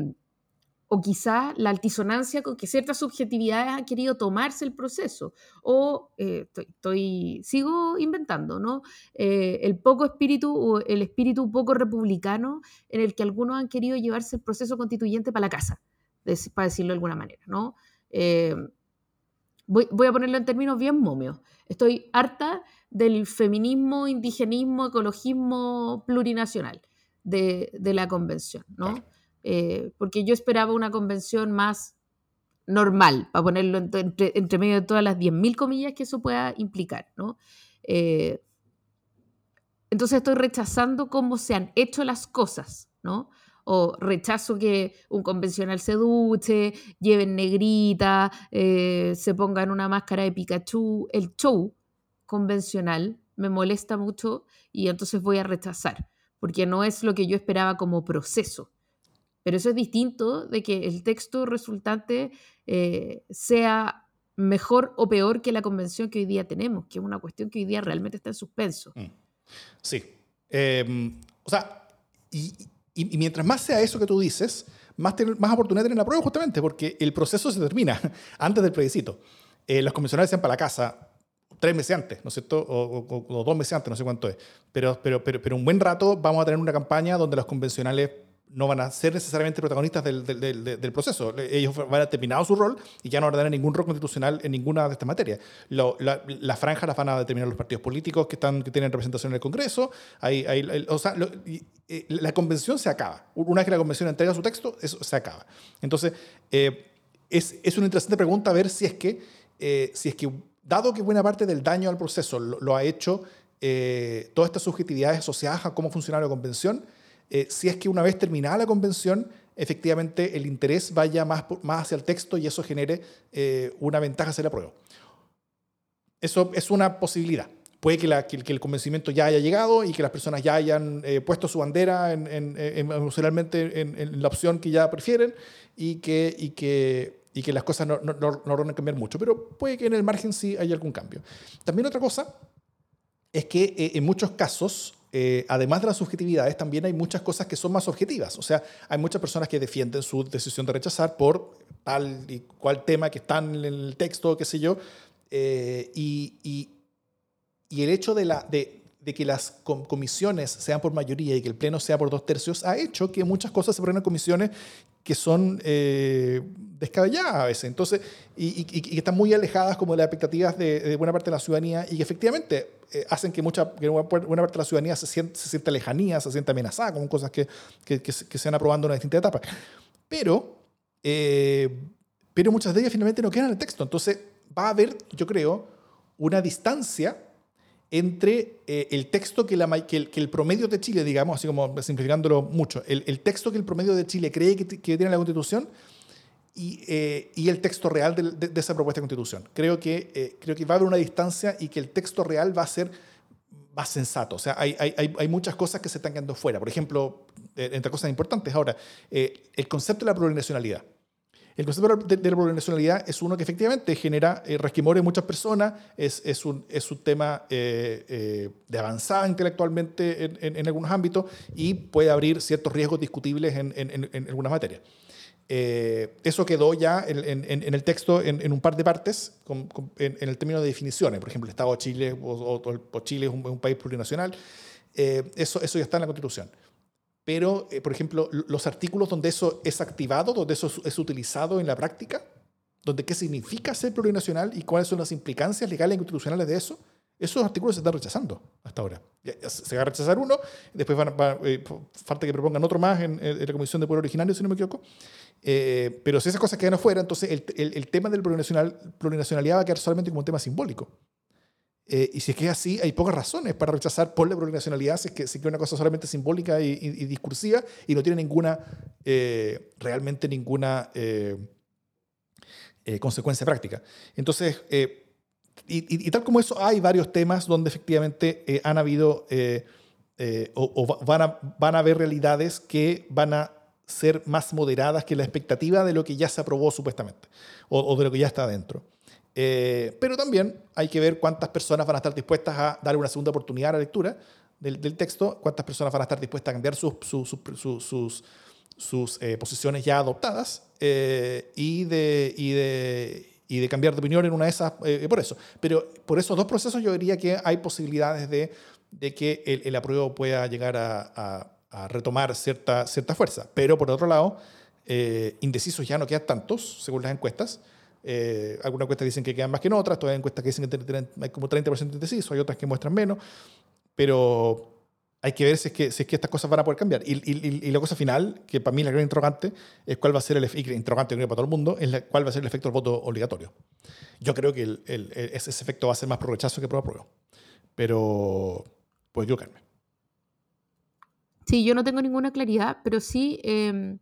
o quizá la altisonancia con que ciertas subjetividades han querido tomarse el proceso. O eh, estoy, sigo inventando, ¿no? Eh, el poco espíritu o el espíritu poco republicano en el que algunos han querido llevarse el proceso constituyente para la casa, para decirlo de alguna manera, ¿no? Eh, voy, a ponerlo en términos bien momios. Estoy harta del feminismo, indigenismo, ecologismo plurinacional de la convención, ¿no? Eh, porque yo esperaba una convención más normal, para ponerlo en- entre, entre medio de todas las 10.000 comillas que eso pueda implicar, ¿no? Eh, entonces estoy rechazando cómo se han hecho las cosas, ¿no? o rechazo que un convencional se duche, lleven negrita, eh, se pongan una máscara de Pikachu. El show convencional me molesta mucho y entonces voy a rechazar, porque no es lo que yo esperaba como proceso. Pero eso es distinto de que el texto resultante eh, sea mejor o peor que la convención que hoy día tenemos, que es una cuestión que hoy día realmente está en suspenso. Mm. Sí. Em, o sea, y, y, mientras más sea eso que tú dices, más, más oportunidad tener la prueba justamente, porque el proceso se termina antes del plebiscito. Eh, los convencionales sean para la casa tres meses antes, ¿no es cierto? O, o, dos meses antes, no sé cuánto es. Pero, pero, pero, pero un buen rato vamos a tener una campaña donde los convencionales no van a ser necesariamente protagonistas del, del, proceso. Ellos van a terminar su rol y ya no van a tener ningún rol constitucional en ninguna de estas materias. Lo, la, las franjas las van a determinar los partidos políticos que, están, que tienen representación en el Congreso. Hay, hay, o sea, eh, la convención se acaba. Una vez que la convención entrega su texto, eso se acaba. Entonces, eh, es, es, una interesante pregunta ver si es que, eh, si es que dado que buena parte del daño al proceso lo, ha hecho todas estas subjetividades asociadas a cómo funciona la convención, eh, si es que una vez terminada la convención, efectivamente el interés vaya más, más hacia el texto y eso genere eh, una ventaja hacia la prueba. Eso es una posibilidad. Puede que, el convencimiento ya haya llegado y que las personas ya hayan eh, puesto su bandera en, en, emocionalmente en, la opción que ya prefieren y que, y que, y que las cosas no, no, no, no van a cambiar mucho. Pero puede que en el margen sí haya algún cambio. También otra cosa es que en muchos casos eh, además de las subjetividades, también hay muchas cosas que son más objetivas. O sea, hay muchas personas que defienden su decisión de rechazar por tal y cual tema que está en el texto, qué sé yo. Eh, y, y, y, el hecho de, la, de, de que las comisiones sean por mayoría y que el Pleno sea por dos tercios ha hecho que muchas cosas se ponen en comisiones que son eh, descabelladas a veces, entonces, y, que están muy alejadas como de las expectativas de, buena parte de la ciudadanía y que efectivamente eh, hacen que, mucha, buena parte de la ciudadanía se sienta, se sienta lejanía, se sienta amenazada con cosas que, que, que, se van aprobando en distintas etapas. Pero, eh, pero muchas de ellas finalmente no quedan en el texto, entonces va a haber, yo creo, una distancia entre eh, el texto que, el, promedio de Chile, digamos, así como simplificándolo mucho, el, texto que el promedio de Chile cree que, tiene la Constitución y, eh, y el texto real de, de, esa propuesta de Constitución. Creo que, eh, creo que va a haber una distancia y que el texto real va a ser más sensato. O sea, hay, hay, hay muchas cosas que se están quedando fuera. Por ejemplo, entre cosas importantes ahora, el concepto de la plurinacionalidad. El concepto de, la plurinacionalidad es uno que efectivamente genera eh, resquemores en muchas personas, es, es, un, es un tema eh, eh, de avanzada intelectualmente en, en, algunos ámbitos y puede abrir ciertos riesgos discutibles en, en algunas materias. eso quedó ya en, el texto en, un par de partes en, el término de definiciones. Por ejemplo, el Estado de Chile o, o, Chile es un, un, país plurinacional. eso, eso ya está en la Constitución pero, eh, por ejemplo, los artículos donde eso es activado, donde eso es utilizado en la práctica, donde qué significa ser plurinacional y cuáles son las implicancias legales y constitucionales de eso, esos artículos se están rechazando hasta ahora. Se va a rechazar uno, después van, eh, falta que propongan otro más en, la Comisión de Pueblo Originario, si no me equivoco. Eh, pero si esas cosas quedan afuera, entonces el, el, el tema del plurinacional, plurinacionalidad va a quedar solamente como un tema simbólico. Eh, y si es que es así, hay pocas razones para rechazar por la plurinacionalidad si es que, si es una cosa solamente simbólica y, discursiva y no tiene ninguna, eh, realmente ninguna eh, consecuencia práctica. Entonces, y, tal como eso, hay varios temas donde efectivamente han habido o, van, a, van a haber realidades que van a ser más moderadas que la expectativa de lo que ya se aprobó supuestamente o, o de lo que ya está adentro. Eh, pero también hay que ver cuántas personas van a estar dispuestas a dar una segunda oportunidad a la lectura del, del texto, cuántas personas van a estar dispuestas a cambiar sus, sus, sus, sus eh, posiciones ya adoptadas eh, y, de, y, de, y, de, cambiar de opinión en una de esas, por eso. Pero por esos dos procesos yo diría que hay posibilidades de, de que el, el, apruebo pueda llegar a, a, a, retomar cierta, cierta fuerza. Pero por otro lado, indecisos ya no quedan tantos, según las encuestas. Eh, algunas encuestas dicen que quedan más que en otras, todavía hay encuestas que dicen que hay como 30% indeciso, hay otras que muestran menos, pero hay que ver si es que, si es que estas cosas van a poder cambiar. Y, y, y, la cosa final, que para mí la gran interrogante, es cuál va a ser el efecto, interrogante para todo el mundo, es la, cuál va a ser el efecto del voto obligatorio. Yo creo que el, el, ese, efecto va a ser más pro rechazo que pro apruebo, pero puedo equivocarme. Sí, yo no tengo ninguna claridad, pero sí, em,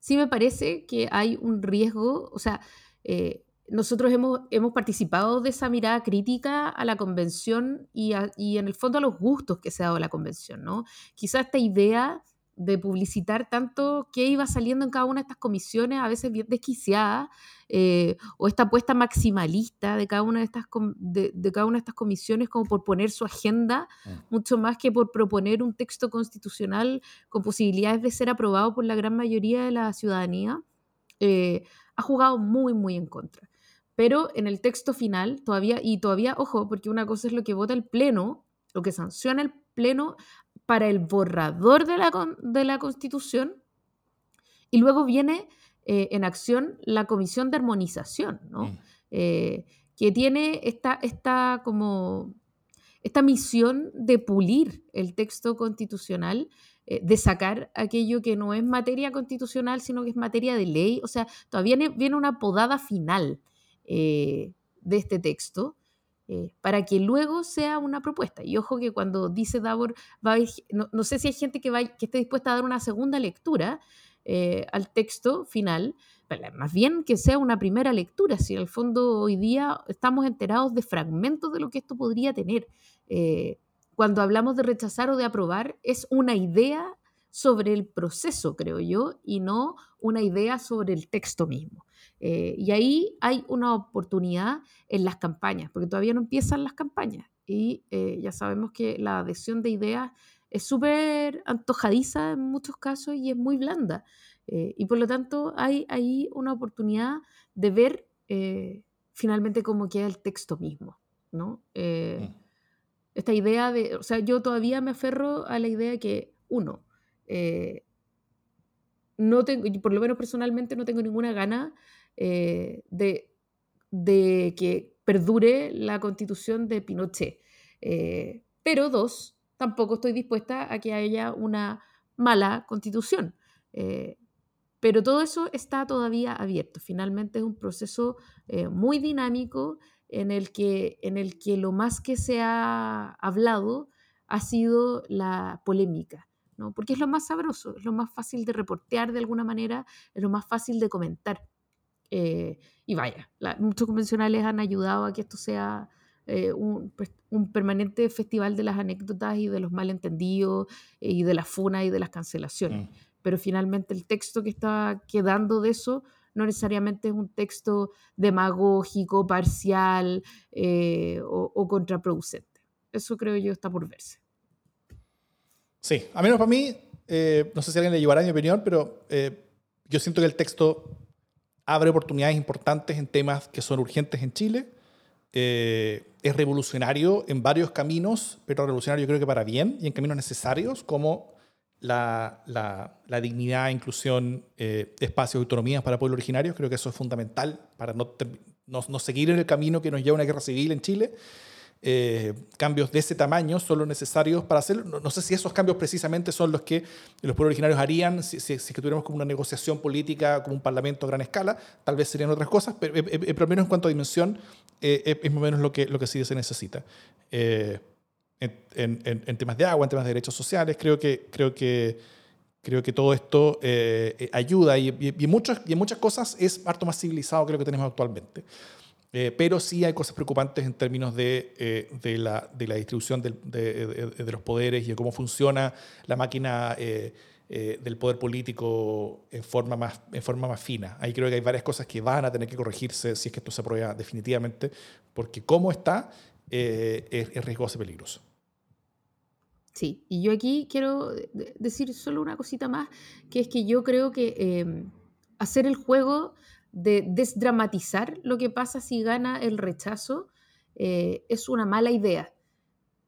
sí me parece que hay un riesgo, o sea, eh, nosotros hemos, hemos participado de esa mirada crítica a la convención y, a- y en el fondo a los gustos que se ha dado la convención, ¿no? Quizá esta idea de publicitar tanto qué iba saliendo en cada una de estas comisiones, a veces bien desquiciada, eh, o esta apuesta maximalista de cada una de estas, de, de cada una de estas comisiones como por poner su agenda, Mm. mucho más que por proponer un texto constitucional con posibilidades de ser aprobado por la gran mayoría de la ciudadanía, eh, ha jugado muy, muy en contra. Pero en el texto final, todavía, y todavía, ojo, porque una cosa es lo que vota el Pleno, lo que sanciona el Pleno para el borrador de la, de la Constitución, y luego viene eh, en acción la Comisión de Armonización, ¿no? Mm. Eh, que tiene esta, esta, como, esta misión de pulir el texto constitucional, eh, de sacar aquello que no es materia constitucional, sino que es materia de ley. O sea, todavía viene, una podada final eh, de este texto. eh, para que luego sea una propuesta. Y ojo que cuando dice Davor, va no, no sé si hay gente que, va, que esté dispuesta a dar una segunda lectura al texto final, más bien que sea una primera lectura, si en el fondo hoy día estamos enterados de fragmentos de lo que esto podría tener. Cuando hablamos de rechazar o de aprobar, es una idea sobre el proceso, creo yo, y no una idea sobre el texto mismo. Eh, y ahí hay una oportunidad en las campañas, porque todavía no empiezan las campañas. Y eh, ya sabemos que la adhesión de ideas es súper antojadiza en muchos casos y es muy blanda. Eh, y por lo tanto hay ahí una oportunidad de ver eh, finalmente cómo queda el texto mismo. ¿no? Eh, Mm. Esta idea de, o sea, yo todavía me aferro a la idea de que, uno, eh, no tengo, por lo menos personalmente no tengo ninguna gana eh, de, de que perdure la constitución de Pinochet. Eh, pero dos, tampoco estoy dispuesta a que haya una mala constitución. Pero todo eso está todavía abierto. Finalmente es un proceso muy dinámico en el, que, en el que lo más que se ha hablado ha sido la polémica. ¿no? Porque es lo más sabroso, es lo más fácil de reportear de alguna manera, es lo más fácil de comentar. Eh, y vaya, la- muchos convencionales han ayudado a que esto sea eh, un, pues, un permanente festival de las anécdotas y de los malentendidos eh, y de las funas y de las cancelaciones. Mm. Pero finalmente el texto que está quedando de eso no necesariamente es un texto demagógico, parcial eh, o, o contraproducente. Eso creo yo está por verse. Sí, a menos para mí, eh, no sé si alguien le llevará mi opinión, pero eh, yo siento que el texto abre oportunidades importantes en temas que son urgentes en Chile. Eh, es revolucionario en varios caminos, pero revolucionario yo creo que para bien y en caminos necesarios como la, la, la dignidad, inclusión, eh, espacios autonomías para pueblos originarios. Creo que eso es fundamental para no, no, seguir en el camino que nos lleva a una guerra civil en Chile. Eh, cambios de ese tamaño son los necesarios para hacerlo. No, sé si esos cambios precisamente son los que los pueblos originarios harían si, si, si que tuviéramos como una negociación política, como un parlamento a gran escala, tal vez serían otras cosas, pero, eh, eh, al menos en cuanto a dimensión eh, eh, es más o menos lo que, lo que sí se necesita. En, en- en- temas de agua, en temas de derechos sociales, creo que, creo que, creo que todo esto eh, eh, ayuda y, y- y en muchas, y en muchas cosas es harto más civilizado que lo que tenemos actualmente. Eh, pero sí hay cosas preocupantes en términos de, eh, de, la, de la distribución de, de- los poderes y de cómo funciona la máquina eh, eh, del poder político en forma, más, en forma más fina. Ahí creo que hay varias cosas que van a tener que corregirse si es que esto se aprueba definitivamente, porque cómo está es, es riesgoso y peligroso. Sí, y yo aquí quiero de- decir solo una cosita más, que es que yo creo que eh, hacer el juego de desdramatizar lo que pasa si gana el rechazo eh, es una mala idea.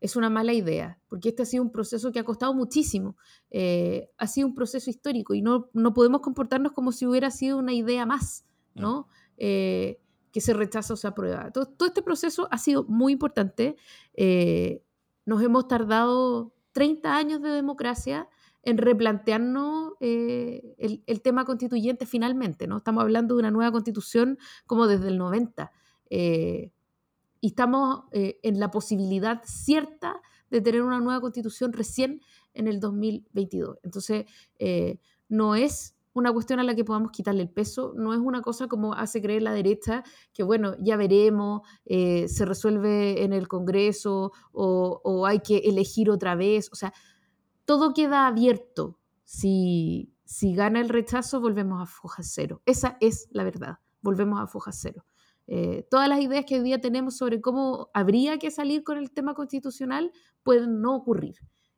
Es una mala idea, porque este ha sido un proceso que ha costado muchísimo. eh, ha sido un proceso histórico y no, no podemos comportarnos como si hubiera sido una idea más, ¿no? Eh, que se rechaza o se aprueba. Todo, todo este proceso ha sido muy importante. Nos hemos tardado 30 años de democracia en replantearnos eh, el, el tema constituyente finalmente, ¿no? Estamos hablando de una nueva constitución como desde el 90. eh, y estamos eh, en la posibilidad cierta de tener una nueva constitución recién en el 2022. Entonces, no es una cuestión a la que podamos quitarle el peso, no es una cosa como hace creer la derecha, que bueno, ya veremos, eh, se resuelve en el Congreso o, o hay que elegir otra vez, o sea, todo queda abierto. Si, si gana el rechazo, volvemos a foja cero. Esa es la verdad, volvemos a foja cero. Eh, todas las ideas que hoy día tenemos sobre cómo habría que salir con el tema constitucional pueden no ocurrir.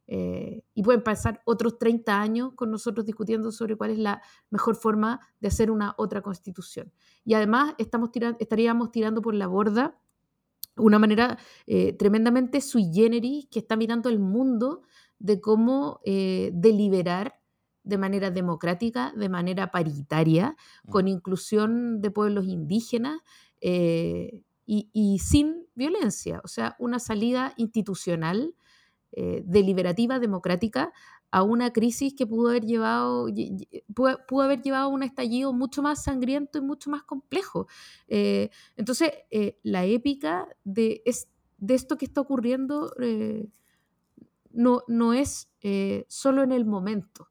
Eh, y pueden pasar otros 30 años con nosotros discutiendo sobre cuál es la mejor forma de hacer una otra constitución. Y además estamos estaríamos tirando por la borda una manera eh, tremendamente sui generis que está mirando el mundo de cómo deliberar de manera democrática, de manera paritaria, mm. con inclusión de pueblos indígenas eh, y, sin violencia, o sea, una salida institucional, eh, deliberativa, democrática a una crisis que pudo haber llevado pudo, haber llevado a un estallido mucho más sangriento y mucho más complejo. Eh, entonces, la épica de, de, esto que está ocurriendo no, no es solo en el momento,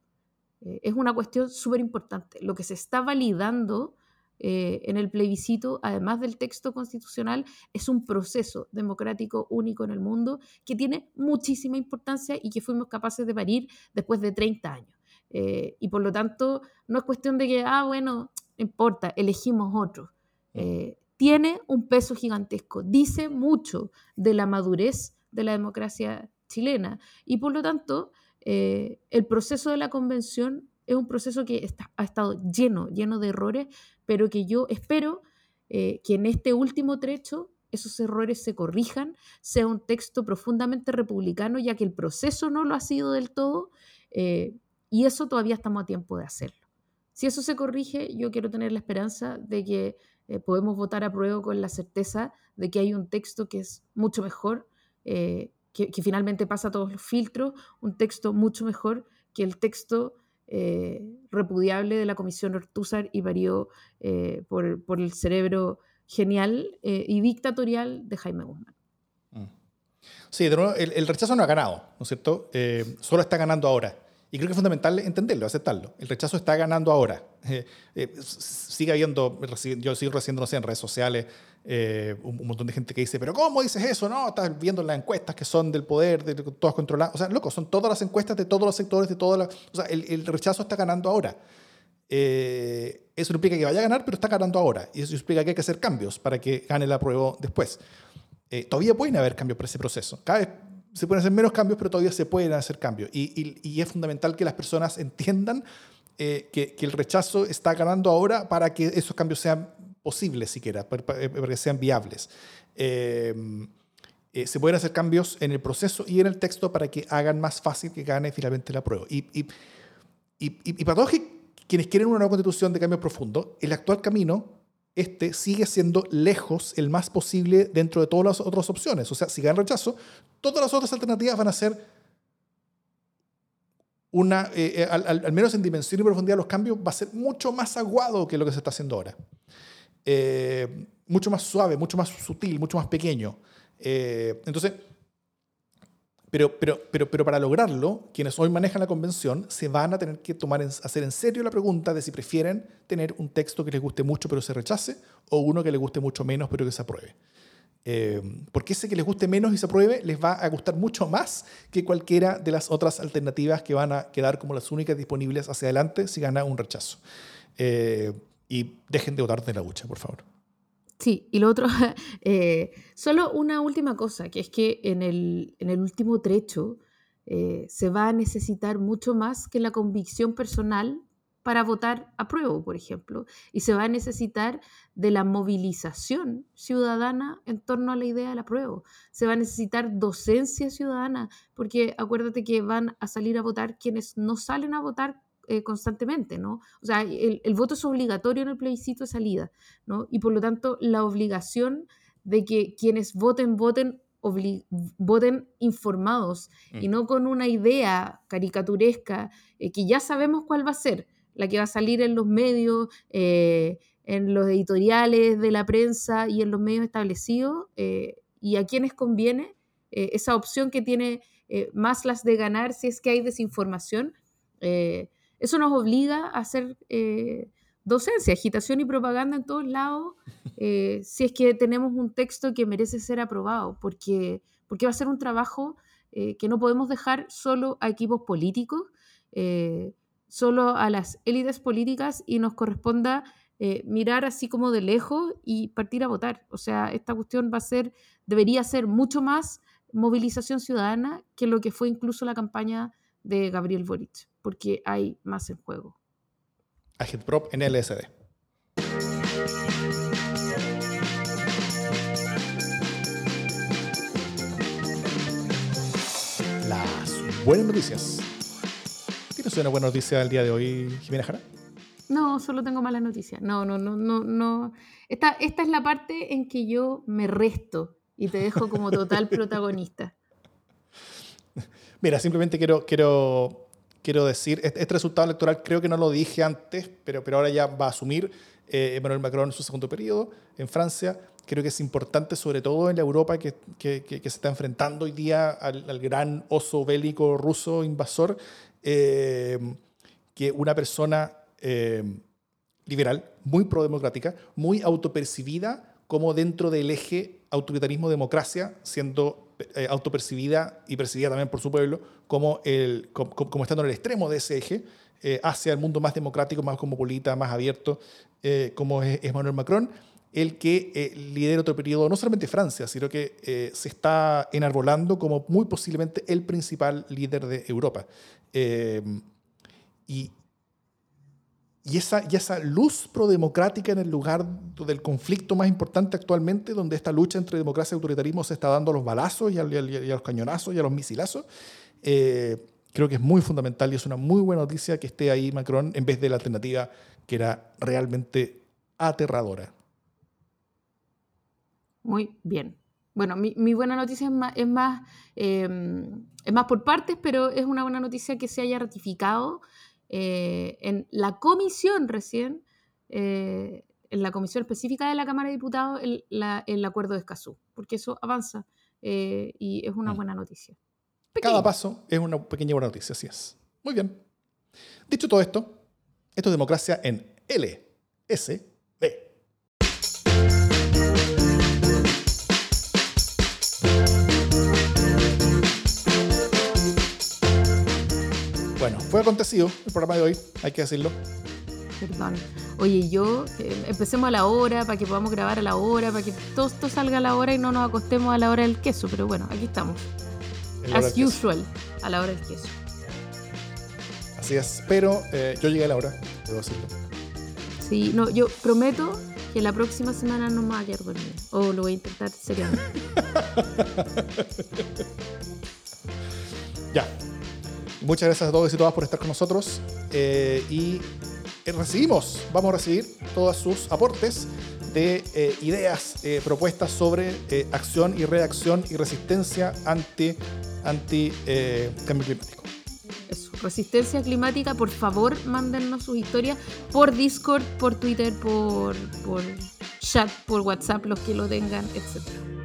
es una cuestión súper importante. Lo que se está validando eh, en el plebiscito, además del texto constitucional, es un proceso democrático único en el mundo que tiene muchísima importancia y que fuimos capaces de parir después de 30 años. Eh, y por lo tanto, no es cuestión de que, ah, bueno, no importa, elegimos otro. Mm. Eh, tiene un peso gigantesco, dice mucho de la madurez de la democracia chilena y por lo tanto el proceso de la convención es un proceso que ha estado lleno, lleno de errores, pero que yo espero eh, que en este último trecho esos errores se corrijan, sea un texto profundamente republicano, ya que el proceso no lo ha sido del todo, eh, y eso todavía estamos a tiempo de hacerlo. Si eso se corrige, yo quiero tener la esperanza de que eh, podemos votar a prueba con la certeza de que hay un texto que es mucho mejor, que, que, finalmente pasa todos los filtros, un texto mucho mejor que el texto eh, repudiable de la Comisión Ortúzar y varió eh, por, el cerebro genial eh, y dictatorial de Jaime Guzmán. Mm. Sí, de nuevo, el, rechazo no ha ganado, ¿no es cierto? solo está ganando ahora. Y creo que es fundamental entenderlo, aceptarlo. El rechazo está ganando ahora. sigue habiendo, yo sigo recibiendo, no sé, en redes sociales, eh, un, montón de gente que dice, pero ¿cómo dices eso? No, estás viendo las encuestas que son del poder, de, todas controladas. O sea, loco, son todas las encuestas de todos los sectores, de todas las... O sea, el, rechazo está ganando ahora. Eh, eso no implica que vaya a ganar, pero está ganando ahora. Y eso implica que hay que hacer cambios para que gane la prueba después. Eh, todavía pueden haber cambios para ese proceso. Cada vez se pueden hacer menos cambios, pero todavía se pueden hacer cambios. Y, y, es fundamental que las personas entiendan que, que, el rechazo está ganando ahora para que esos cambios sean posibles siquiera, para, que sean viables. Em, eh, se pueden hacer cambios en el proceso y en el texto para que hagan más fácil que gane finalmente la prueba. Y, y, y, para todos quienes quieren una nueva constitución de cambio profundo, el actual camino, este, sigue siendo lejos el más posible dentro de todas las otras opciones. O sea, si gana rechazo, todas las otras alternativas van a ser una, eh, eh, al, al, menos en dimensión y profundidad, los cambios va a ser mucho más aguado que lo que se está haciendo ahora. Eh, mucho más suave, mucho más sutil, mucho más pequeño. Eh, entonces, pero, pero, pero, pero para lograrlo, quienes hoy manejan la convención se van a tener que tomar hacer en serio la pregunta de si prefieren tener un texto que les guste mucho pero se rechace o uno que les guste mucho menos pero que se apruebe. Eh, porque ese que les guste menos y se apruebe les va a gustar mucho más que cualquiera de las otras alternativas que van a quedar como las únicas disponibles hacia adelante si gana un rechazo. Eh, y dejen de votar de la lucha, por favor. Sí, y lo otro, eh, solo una última cosa, que es que en el, en el último trecho eh, se va a necesitar mucho más que la convicción personal para votar a prueba, por ejemplo, y se va a necesitar de la movilización ciudadana en torno a la idea del apruebo. Se va a necesitar docencia ciudadana, porque acuérdate que van a salir a votar quienes no salen a votar eh, constantemente, ¿no? O sea, el, voto es obligatorio en el plebiscito de salida, ¿no? Y por lo tanto, la obligación de que quienes voten, voten, voten informados y mm. no con una idea caricaturesca eh, que ya sabemos cuál va a ser, la que va a salir en los medios, eh, en los editoriales de la prensa y en los medios establecidos, y a quienes conviene eh, esa opción que tiene eh, más las de ganar si es que hay desinformación. Eh, eso nos obliga a hacer docencia, agitación y propaganda en todos lados, si es que tenemos un texto que merece ser aprobado, porque, porque va a ser un trabajo que no podemos dejar solo a equipos políticos, solo a las élites políticas y nos corresponda mirar así como de lejos y partir a votar. O sea, esta cuestión va a ser, debería ser mucho más movilización ciudadana que lo que fue incluso la campaña de Gabriel Boric, porque hay más en juego. Agitprop en LSD. Las buenas noticias. ¿Tienes una buena noticia el día de hoy, Jimena Jara? No, solo tengo malas noticias. No, no, no, no, no. Esta, esta es la parte en que yo me resto y te dejo como total protagonista. Mira, simplemente quiero, quiero, quiero decir, este, este, resultado electoral creo que no lo dije antes, pero, pero ahora ya va a asumir eh, Emmanuel Macron en su segundo periodo en Francia. Creo que es importante, sobre todo en la Europa que, que, se está enfrentando hoy día al, gran oso bélico ruso invasor, eh, que una persona eh, liberal, muy prodemocrática, muy autopercibida como dentro del eje autoritarismo-democracia, siendo eh, autopercibida y percibida también por su pueblo como, el, como, estando en el extremo de ese eje, eh, hacia el mundo más democrático, más cosmopolita, más abierto, eh, como es Emmanuel Macron, el que lidera otro periodo, no solamente Francia, sino que se está enarbolando como muy posiblemente el principal líder de Europa. y, y esa, y esa luz prodemocrática en el lugar del conflicto más importante actualmente, donde esta lucha entre democracia y autoritarismo se está dando a los balazos y a, los cañonazos y a los misilazos, eh, creo que es muy fundamental y es una muy buena noticia que esté ahí Macron en vez de la alternativa que era realmente aterradora. Muy bien. Bueno, mi, buena noticia es más, es más, eh, es más por partes, pero es una buena noticia que se haya ratificado eh, en la comisión recién, eh, en la comisión específica de la Cámara de Diputados, el, acuerdo de Escazú, porque eso avanza eh, y es una mm. buena noticia. Cada paso es una pequeña buena noticia, así es. Muy bien. Dicho todo esto, esto es democracia en LSD. Bueno, fue acontecido el programa de hoy, hay que decirlo. Perdón. Oye, yo, eh, empecemos a la hora para que podamos grabar a la hora, para que todo esto salga a la hora y no nos acostemos a la hora del queso, pero bueno, aquí estamos. As usual, a la hora del queso. Así es, pero eh, yo llegué a la hora, debo decirlo. Sí, no, yo prometo que la próxima semana no me voy a quedar dormida. O lo voy a intentar seriamente. Muchas gracias a todos y todas por estar con nosotros. Eh, y eh, recibimos, vamos a recibir todos sus aportes de eh, ideas, propuestas sobre acción y reacción y resistencia ante, anti cambio climático. resistencia climática, por favor, mándennos sus historias por Discord, por Twitter, por, por chat, por WhatsApp, los que lo tengan, etc.